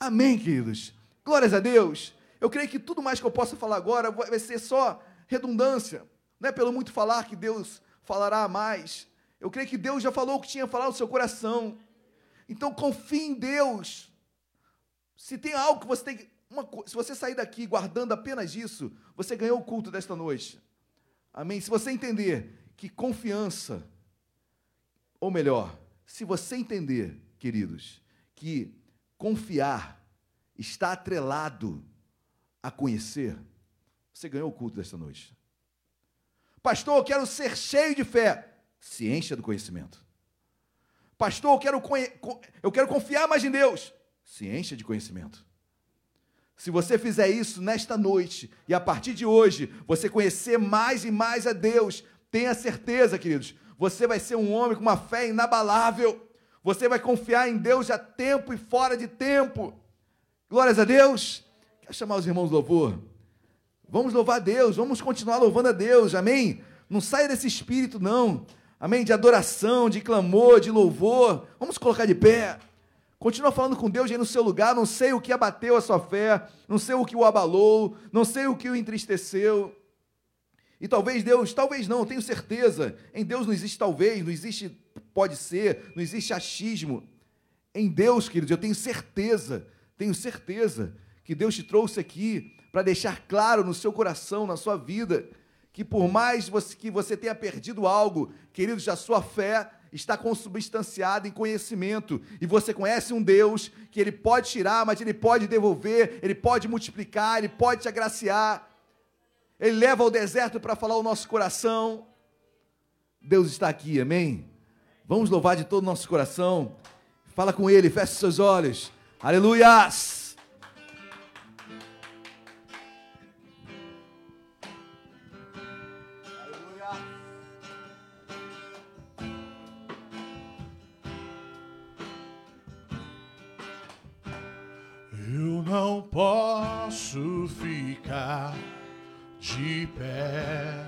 Amém, queridos. Glórias a Deus. Eu creio que tudo mais que eu possa falar agora vai ser só redundância. Não é pelo muito falar que Deus falará mais. Eu creio que Deus já falou o que tinha falado no seu coração. Então confie em Deus. Se tem algo que você tem que uma, se você sair daqui guardando apenas isso, você ganhou o culto desta noite. Amém? Se você entender que confiança, ou melhor, se você entender, queridos, que confiar está atrelado a conhecer, você ganhou o culto desta noite. Pastor, eu quero ser cheio de fé. Se encha do conhecimento. Pastor, eu quero, eu quero confiar mais em Deus. Se encha de conhecimento. Se você fizer isso nesta noite e a partir de hoje você conhecer mais e mais a Deus, tenha certeza, queridos, você vai ser um homem com uma fé inabalável. Você vai confiar em Deus a tempo e fora de tempo. Glórias a Deus. Quer chamar os irmãos louvor? Vamos louvar a Deus, vamos continuar louvando a Deus, amém? Não saia desse espírito, não, amém? De adoração, de clamor, de louvor. Vamos colocar de pé. Continua falando com Deus aí no seu lugar. Não sei o que abateu a sua fé, não sei o que o abalou, não sei o que o entristeceu. E talvez Deus, talvez não, tenho certeza. Em Deus não existe talvez, não existe pode ser, não existe achismo. Em Deus, queridos, eu tenho certeza, tenho certeza que Deus te trouxe aqui para deixar claro no seu coração, na sua vida, que por mais que você tenha perdido algo, queridos, a sua fé está consubstanciado em conhecimento. E você conhece um Deus que ele pode tirar, mas ele pode devolver, ele pode multiplicar, ele pode te agraciar. Ele leva ao deserto para falar o nosso coração. Deus está aqui, amém? Vamos louvar de todo o nosso coração. Fala com ele, feche seus olhos. Aleluias! Não posso ficar de pé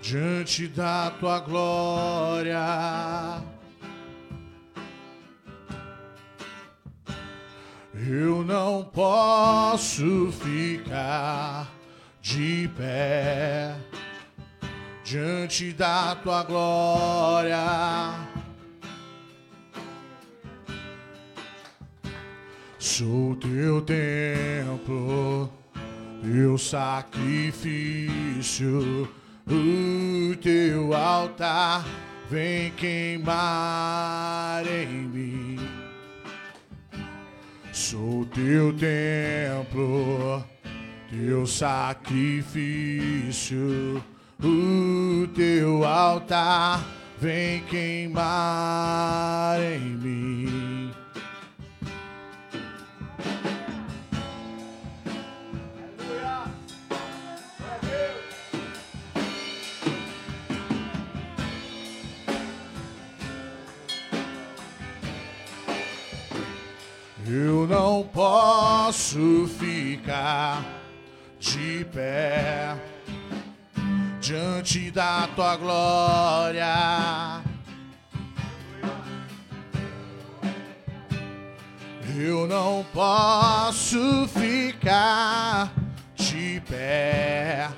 diante da tua glória. Eu não posso ficar de pé diante da tua glória. Sou teu templo, teu sacrifício, o teu altar vem queimar em mim. Sou teu templo, teu sacrifício, o teu altar vem queimar em mim. Eu não posso ficar de pé diante da tua glória. Eu não posso ficar de pé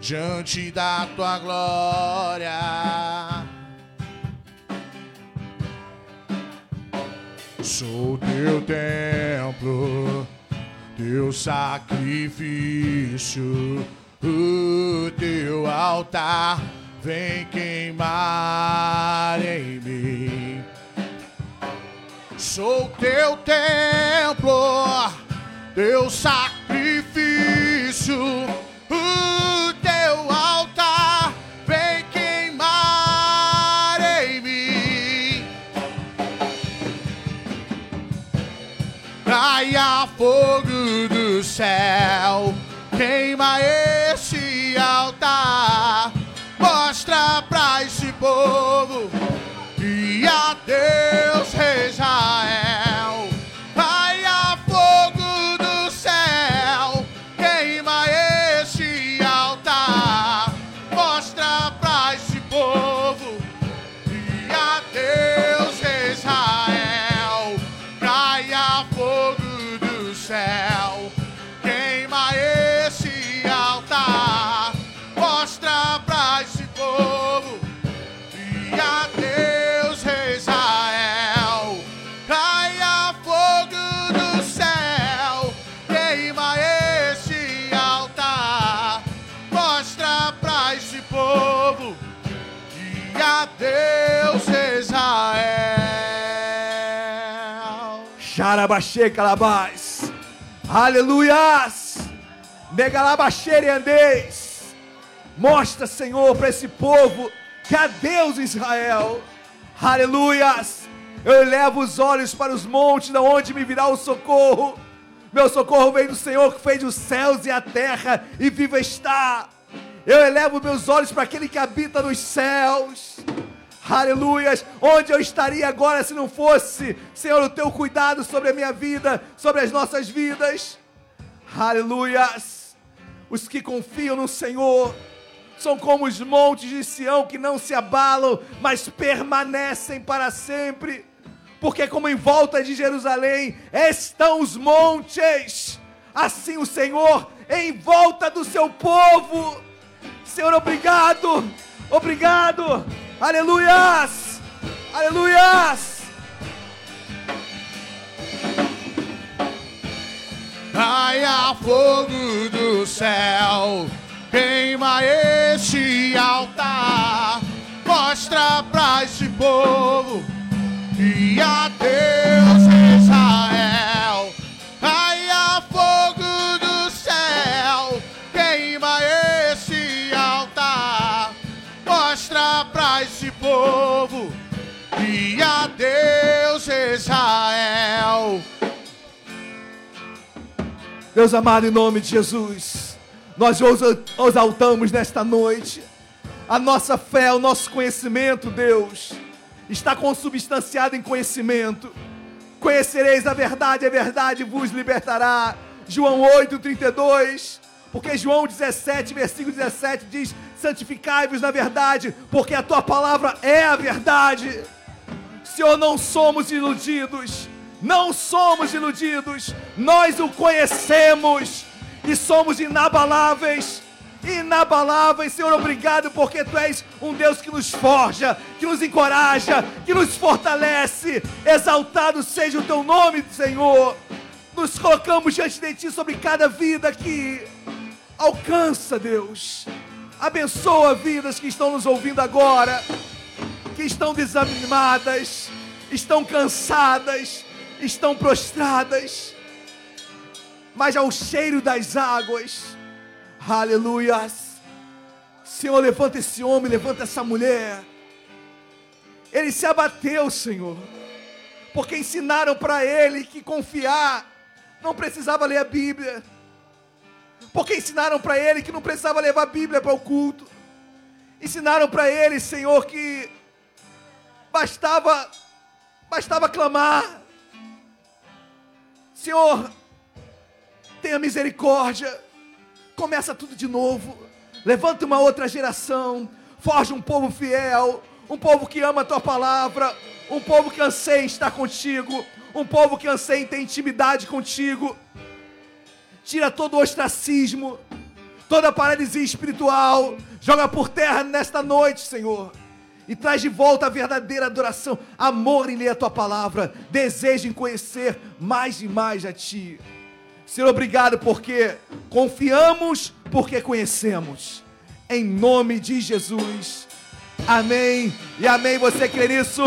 diante da tua glória. Sou teu templo, teu sacrifício, o teu altar vem queimar em mim. Sou teu templo, teu sacrifício, fogo do céu, queima esse altar, mostra pra esse povo e a Deus Xarabaxê, calabás. Aleluias. Megalabaxê, andeis. Mostra, Senhor, para esse povo que há Deus em Israel. Aleluias. Eu elevo os olhos para os montes, da onde me virá o socorro. Meu socorro vem do Senhor que fez os céus e a terra e vivo está. Eu elevo meus olhos para aquele que habita nos céus. Aleluias! Onde eu estaria agora se não fosse, Senhor, o teu cuidado sobre a minha vida, sobre as nossas vidas? Aleluias! Os que confiam no Senhor são como os montes de Sião que não se abalam, mas permanecem para sempre. Porque, como em volta de Jerusalém estão os montes, assim o Senhor em volta do seu povo. Senhor, obrigado, obrigado, aleluias, aleluias. Caia fogo do céu, queima este altar, mostra pra esse povo e a Deus Israel. Deus amado, em nome de Jesus, nós os exaltamos nesta noite. A nossa fé, o nosso conhecimento, Deus, está consubstanciado em conhecimento. Conhecereis a verdade, a verdade vos libertará. João 8, 32. Porque João 17, versículo 17 diz: Santificai-vos na verdade, porque a tua palavra é a verdade. Senhor, não somos iludidos, não somos iludidos, nós o conhecemos e somos inabaláveis. Inabaláveis, Senhor, obrigado, porque Tu és um Deus que nos forja, que nos encoraja, que nos fortalece. Exaltado seja o Teu nome, Senhor. Nos colocamos diante de Ti sobre cada vida que alcança, Deus. Abençoa vidas que estão nos ouvindo agora, que estão desanimadas, estão cansadas, estão prostradas, mas ao cheiro das águas, aleluias. Senhor, levanta esse homem, levanta essa mulher, ele se abateu, Senhor, porque ensinaram para ele que confiar não precisava ler a Bíblia, porque ensinaram para ele que não precisava levar a Bíblia para o culto, ensinaram para ele, Senhor, que bastava bastava clamar. Senhor, tenha misericórdia. Começa tudo de novo. Levanta uma outra geração. Forge um povo fiel, um povo que ama a tua palavra, um povo que anseia estar contigo, um povo que anseia ter intimidade contigo. Tira todo o ostracismo, toda a paralisia espiritual, joga por terra nesta noite, Senhor. E traz de volta a verdadeira adoração, amor em ler a tua palavra, desejo em conhecer mais e mais a ti. Senhor, obrigado porque confiamos, porque conhecemos. Em nome de Jesus. Amém. E amém. Você crê nisso?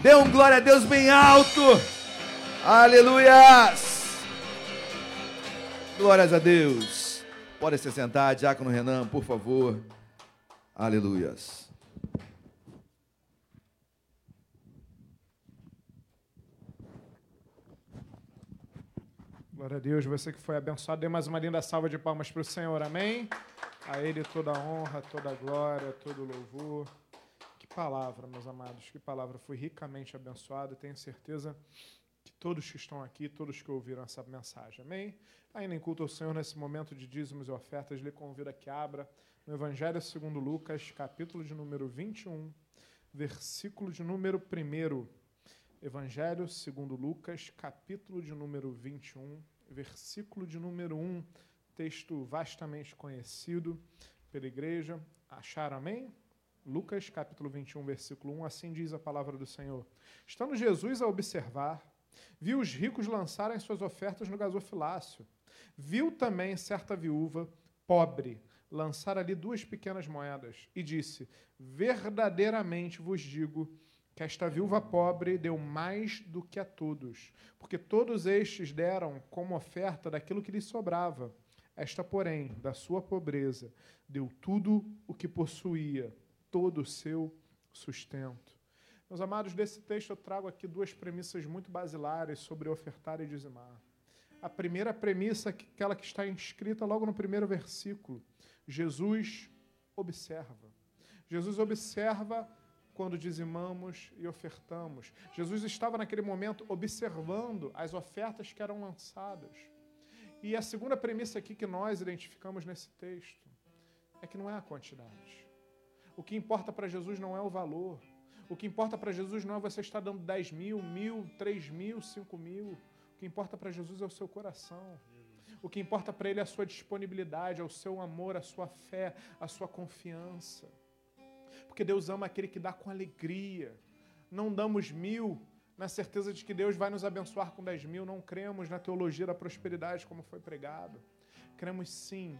Dê um glória a Deus bem alto. Aleluias. Glórias a Deus. Pode se sentar, Diácono Renan, por favor. Aleluias. Glória a Deus, você que foi abençoado, dê mais uma linda salva de palmas para o Senhor, amém? A Ele toda a honra, toda a glória, todo o louvor. Que palavra, meus amados, que palavra. Fui ricamente abençoado, tenho certeza que todos que estão aqui, todos que ouviram essa mensagem, amém? Ainda em culto ao Senhor, nesse momento de dízimos e ofertas, lhe convido a que abra no Evangelho segundo Lucas, capítulo de número 21, versículo de número 1. Evangelho segundo Lucas, capítulo de número 21, versículo de número 1, texto vastamente conhecido pela igreja. Acharam amém? Lucas, capítulo 21, versículo 1, assim diz a palavra do Senhor. Estando Jesus a observar, viu os ricos lançarem suas ofertas no gasofilácio. Viu também certa viúva, pobre, lançar ali duas pequenas moedas e disse: Verdadeiramente vos digo que esta viúva pobre deu mais do que a todos, porque todos estes deram como oferta daquilo que lhes sobrava. Esta, porém, da sua pobreza, deu tudo o que possuía, todo o seu sustento. Meus amados, desse texto eu trago aqui duas premissas muito basilares sobre ofertar e dizimar. A primeira premissa, aquela que está inscrita logo no primeiro versículo: Jesus observa. Jesus observa quando dizimamos e ofertamos. Jesus estava naquele momento observando as ofertas que eram lançadas. E a segunda premissa aqui que nós identificamos nesse texto é que não é a quantidade. O que importa para Jesus não é o valor. O que importa para Jesus não é você estar dando 10 mil, mil, 3 mil, 5 mil. O que importa para Jesus é o seu coração. O que importa para Ele é a sua disponibilidade, é o seu amor, a sua fé, a sua confiança. Porque Deus ama aquele que dá com alegria. Não damos mil na certeza de que Deus vai nos abençoar com dez mil. Não cremos na teologia da prosperidade como foi pregado. Cremos sim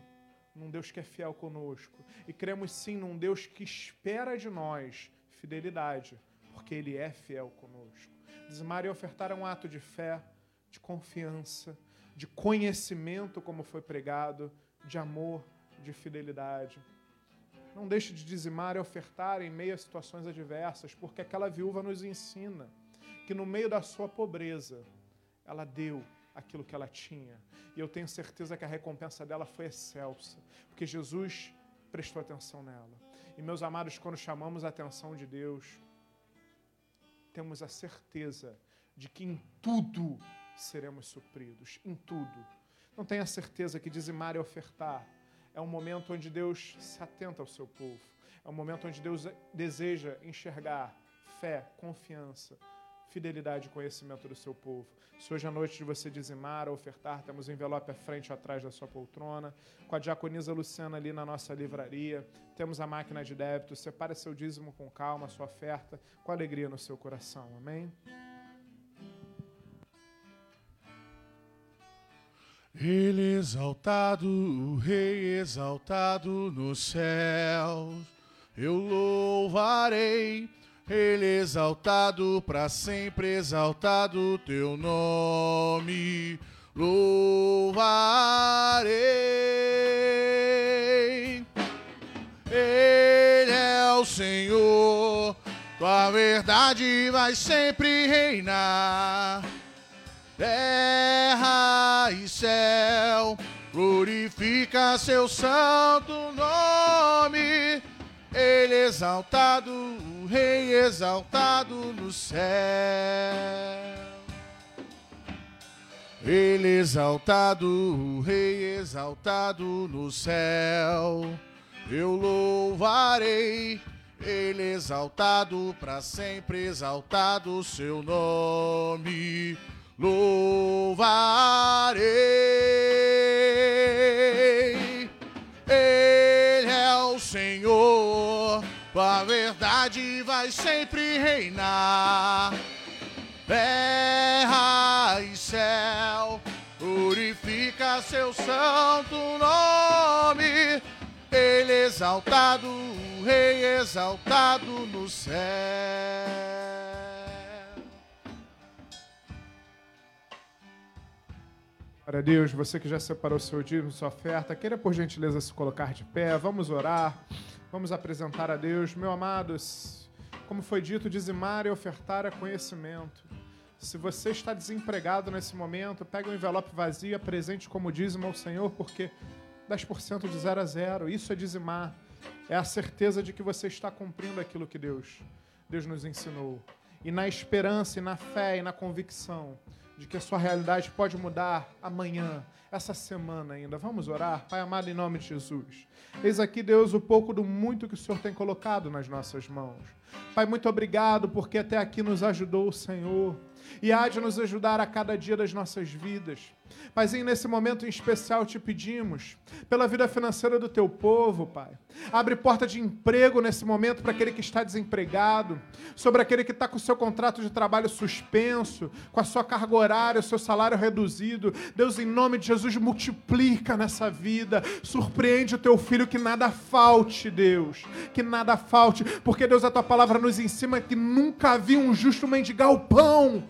num Deus que é fiel conosco. E cremos sim num Deus que espera de nós fidelidade, porque Ele é fiel conosco. Dizimar e ofertar é um ato de fé, de confiança, de conhecimento, como foi pregado, de amor, de fidelidade. Não deixe de dizimar e ofertar em meio a situações adversas, porque aquela viúva nos ensina que no meio da sua pobreza, ela deu aquilo que ela tinha. E eu tenho certeza que a recompensa dela foi excelsa, porque Jesus prestou atenção nela. E meus amados, quando chamamos a atenção de Deus, temos a certeza de que em tudo seremos supridos, em tudo. Não tenha certeza que dizimar e ofertar é um momento onde Deus se atenta ao seu povo. É um momento onde Deus deseja enxergar fé, confiança, fidelidade e conhecimento do seu povo. Se hoje à noite de você dizimar ou ofertar, temos envelope à frente ou atrás da sua poltrona, com a diaconisa Luciana ali na nossa livraria, temos a máquina de débito, separe seu dízimo com calma, sua oferta, com alegria no seu coração. Amém? Ele exaltado, o Rei exaltado nos céus, eu louvarei. Ele exaltado, para sempre exaltado teu nome, louvarei. Ele é o Senhor a verdade vai sempre reinar. Terra e céu, glorifica seu santo nome. Ele exaltado, o Rei exaltado no céu. Ele exaltado, o Rei exaltado no céu. Eu louvarei ele exaltado, para sempre exaltado o seu nome. Louvarei. Ele é o Senhor, a verdade vai sempre reinar. Terra e céu, purifica seu santo nome ele exaltado, o Rei exaltado no céu. Para Deus, você que já separou seu dízimo, sua oferta, queira por gentileza se colocar de pé, vamos orar, vamos apresentar a Deus. Meu amados, como foi dito, dizimar e ofertar é conhecimento. Se você está desempregado nesse momento, pegue um envelope vazio, apresente como dízimo ao Senhor, porque 10% de zero a zero. Isso é dizimar. É a certeza de que você está cumprindo aquilo que Deus, Deus nos ensinou. E na esperança, e na fé, e na convicção de que a sua realidade pode mudar amanhã, essa semana ainda. Vamos orar? Pai amado, em nome de Jesus. Eis aqui, Deus, o pouco do muito que o Senhor tem colocado nas nossas mãos. Pai, muito obrigado porque até aqui nos ajudou o Senhor e há de nos ajudar a cada dia das nossas vidas. Mas nesse momento em especial te pedimos, pela vida financeira do teu povo, Pai. Abre porta de emprego nesse momento para aquele que está desempregado, sobre aquele que está com o seu contrato de trabalho suspenso, com a sua carga horária, o seu salário reduzido. Deus, em nome de Jesus, multiplica nessa vida. Surpreende o teu filho que nada falte, Deus. Que nada falte, porque Deus, a tua palavra nos ensina que nunca vi um justo mendigar o pão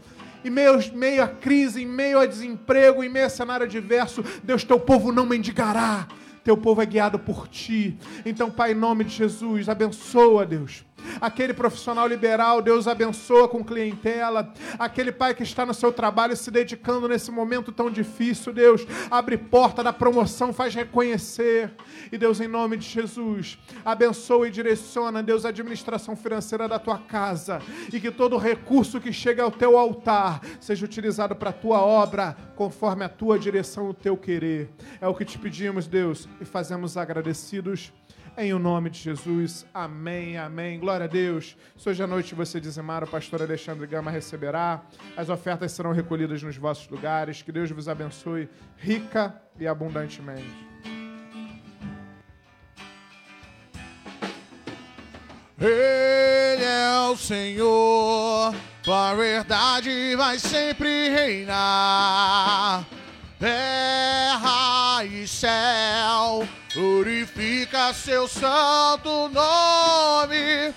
em meio, meio a crise, em meio a desemprego, em meio a cenário adverso, Deus, teu povo não mendigará. Teu povo é guiado por ti. Então, Pai, em nome de Jesus, abençoa, Deus aquele profissional liberal, Deus abençoa com clientela, aquele pai que está no seu trabalho se dedicando nesse momento tão difícil, Deus, abre porta da promoção, faz reconhecer. E Deus, em nome de Jesus, abençoa e direciona, Deus, a administração financeira da tua casa e que todo recurso que chega ao teu altar seja utilizado para a tua obra, conforme a tua direção, o teu querer. É o que te pedimos, Deus, e fazemos agradecidos. Em o nome de Jesus, amém, amém. Glória a Deus. Se hoje à noite você dizimar, o pastor Alexandre Gama receberá. As ofertas serão recolhidas nos vossos lugares. Que Deus vos abençoe rica e abundantemente. Ele é o Senhor, a verdade vai sempre reinar. Terra e céu Glorifica seu santo nome.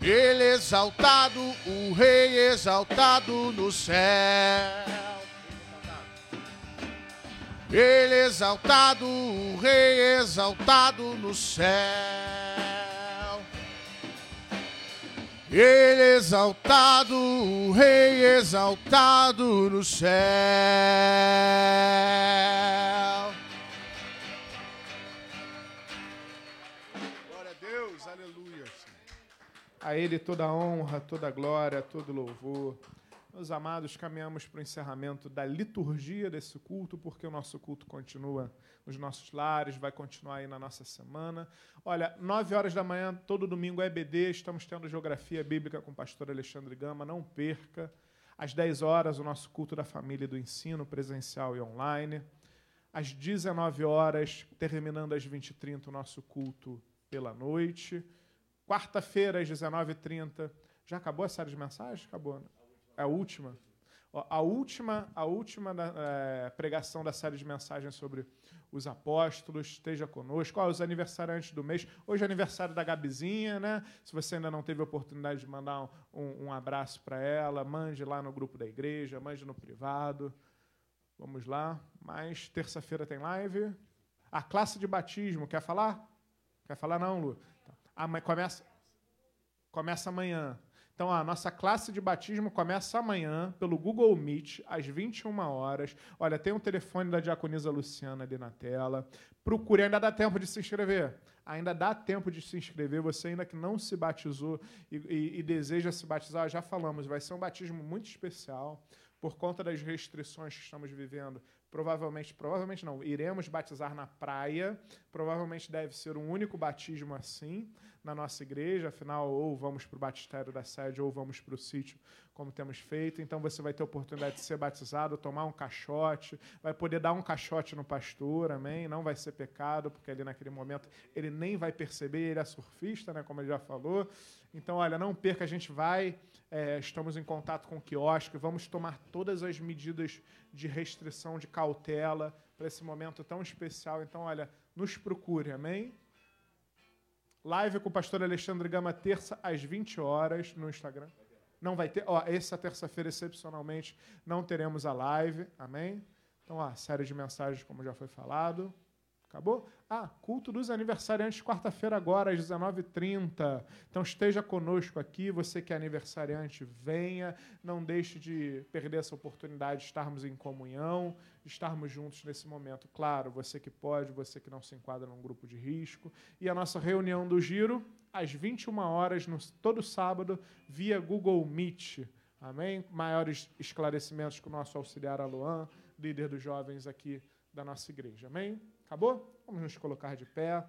Ele exaltado, o Rei exaltado no céu. Ele exaltado, o Rei exaltado no céu. Ele exaltado, o Rei exaltado no céu. A Ele toda honra, toda glória, todo louvor. Meus amados, caminhamos para o encerramento da liturgia desse culto, porque o nosso culto continua nos nossos lares, vai continuar aí na nossa semana. Olha, nove horas da manhã, todo domingo é EBD, estamos tendo Geografia Bíblica com o pastor Alexandre Gama, não perca. Às 10 horas, o nosso culto da família e do ensino, presencial e online. Às 19 horas, terminando às 20h30, o nosso culto pela noite. Quarta-feira, às 19h30. Já acabou a série de mensagens? Acabou, né? É a última. A última, a última é, pregação da série de mensagens sobre os apóstolos, esteja conosco. Ó, os aniversariantes do mês. Hoje é aniversário da Gabizinha, né? Se você ainda não teve a oportunidade de mandar um, um abraço para ela, mande lá no grupo da igreja, mande no privado. Vamos lá. Mas terça-feira tem live. A classe de batismo, quer falar? Quer falar não, Lu? Amanhã, começa, começa amanhã. Então, a nossa classe de batismo começa amanhã pelo Google Meet, às 21 horas. Olha, tem um telefone da diaconisa Luciana ali na tela. Procure, ainda dá tempo de se inscrever. Ainda dá tempo de se inscrever. Você ainda que não se batizou e, e, e deseja se batizar, já falamos, vai ser um batismo muito especial por conta das restrições que estamos vivendo provavelmente, provavelmente não, iremos batizar na praia. Provavelmente deve ser um único batismo assim na nossa igreja, afinal, ou vamos para o batistério da sede, ou vamos para o sítio, como temos feito. Então você vai ter a oportunidade de ser batizado, tomar um caixote, vai poder dar um caixote no pastor, amém? Não vai ser pecado, porque ali naquele momento ele nem vai perceber, ele é surfista, né, como ele já falou. Então, olha, não perca, a gente vai, é, estamos em contato com o quiosque, vamos tomar todas as medidas de restrição, de cautela para esse momento tão especial. Então, olha, nos procure, amém? Live com o pastor Alexandre Gama, terça às 20 horas no Instagram. Não vai ter, ó, essa terça-feira, excepcionalmente, não teremos a live, amém? Então, ó, série de mensagens, como já foi falado. Acabou? Ah, culto dos aniversariantes, quarta-feira agora, às 19h30. Então esteja conosco aqui, você que é aniversariante, venha. Não deixe de perder essa oportunidade de estarmos em comunhão, de estarmos juntos nesse momento. Claro, você que pode, você que não se enquadra num grupo de risco. E a nossa reunião do Giro, às 21 horas, no, todo sábado, via Google Meet. Amém? Maiores esclarecimentos com o nosso auxiliar Aluan, líder dos jovens aqui da nossa igreja. Amém? Acabou? Vamos nos colocar de pé.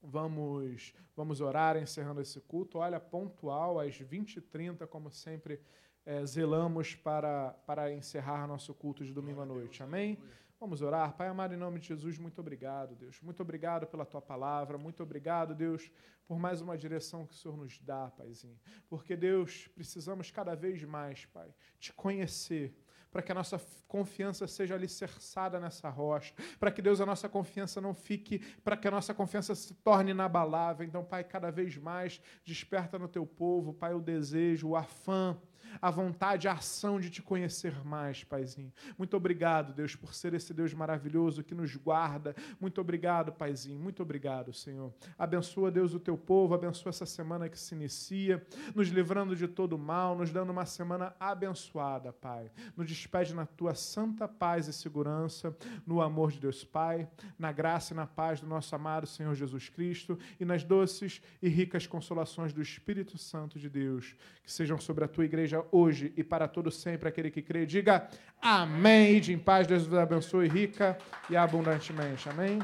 Vamos, vamos orar encerrando esse culto. Olha, pontual, às 20h30, como sempre, é, zelamos para, para encerrar nosso culto de domingo à noite. Amém? Vamos orar. Pai amado, em nome de Jesus, muito obrigado, Deus. Muito obrigado pela tua palavra. Muito obrigado, Deus, por mais uma direção que o Senhor nos dá, Paizinho. Porque, Deus, precisamos cada vez mais, Pai, te conhecer para que a nossa confiança seja alicerçada nessa rocha, para que Deus a nossa confiança não fique, para que a nossa confiança se torne inabalável. Então, Pai, cada vez mais desperta no teu povo, Pai, o desejo, o afã a vontade, a ação de te conhecer mais, Paizinho. Muito obrigado, Deus, por ser esse Deus maravilhoso que nos guarda. Muito obrigado, Paizinho. Muito obrigado, Senhor. Abençoa, Deus, o teu povo, abençoa essa semana que se inicia, nos livrando de todo mal, nos dando uma semana abençoada, Pai. Nos despede na tua santa paz e segurança, no amor de Deus Pai, na graça e na paz do nosso amado Senhor Jesus Cristo e nas doces e ricas consolações do Espírito Santo de Deus, que sejam sobre a tua igreja hoje e para todo sempre. Aquele que crê, diga amém. De em paz, Deus vos abençoe rica e abundantemente. Amém.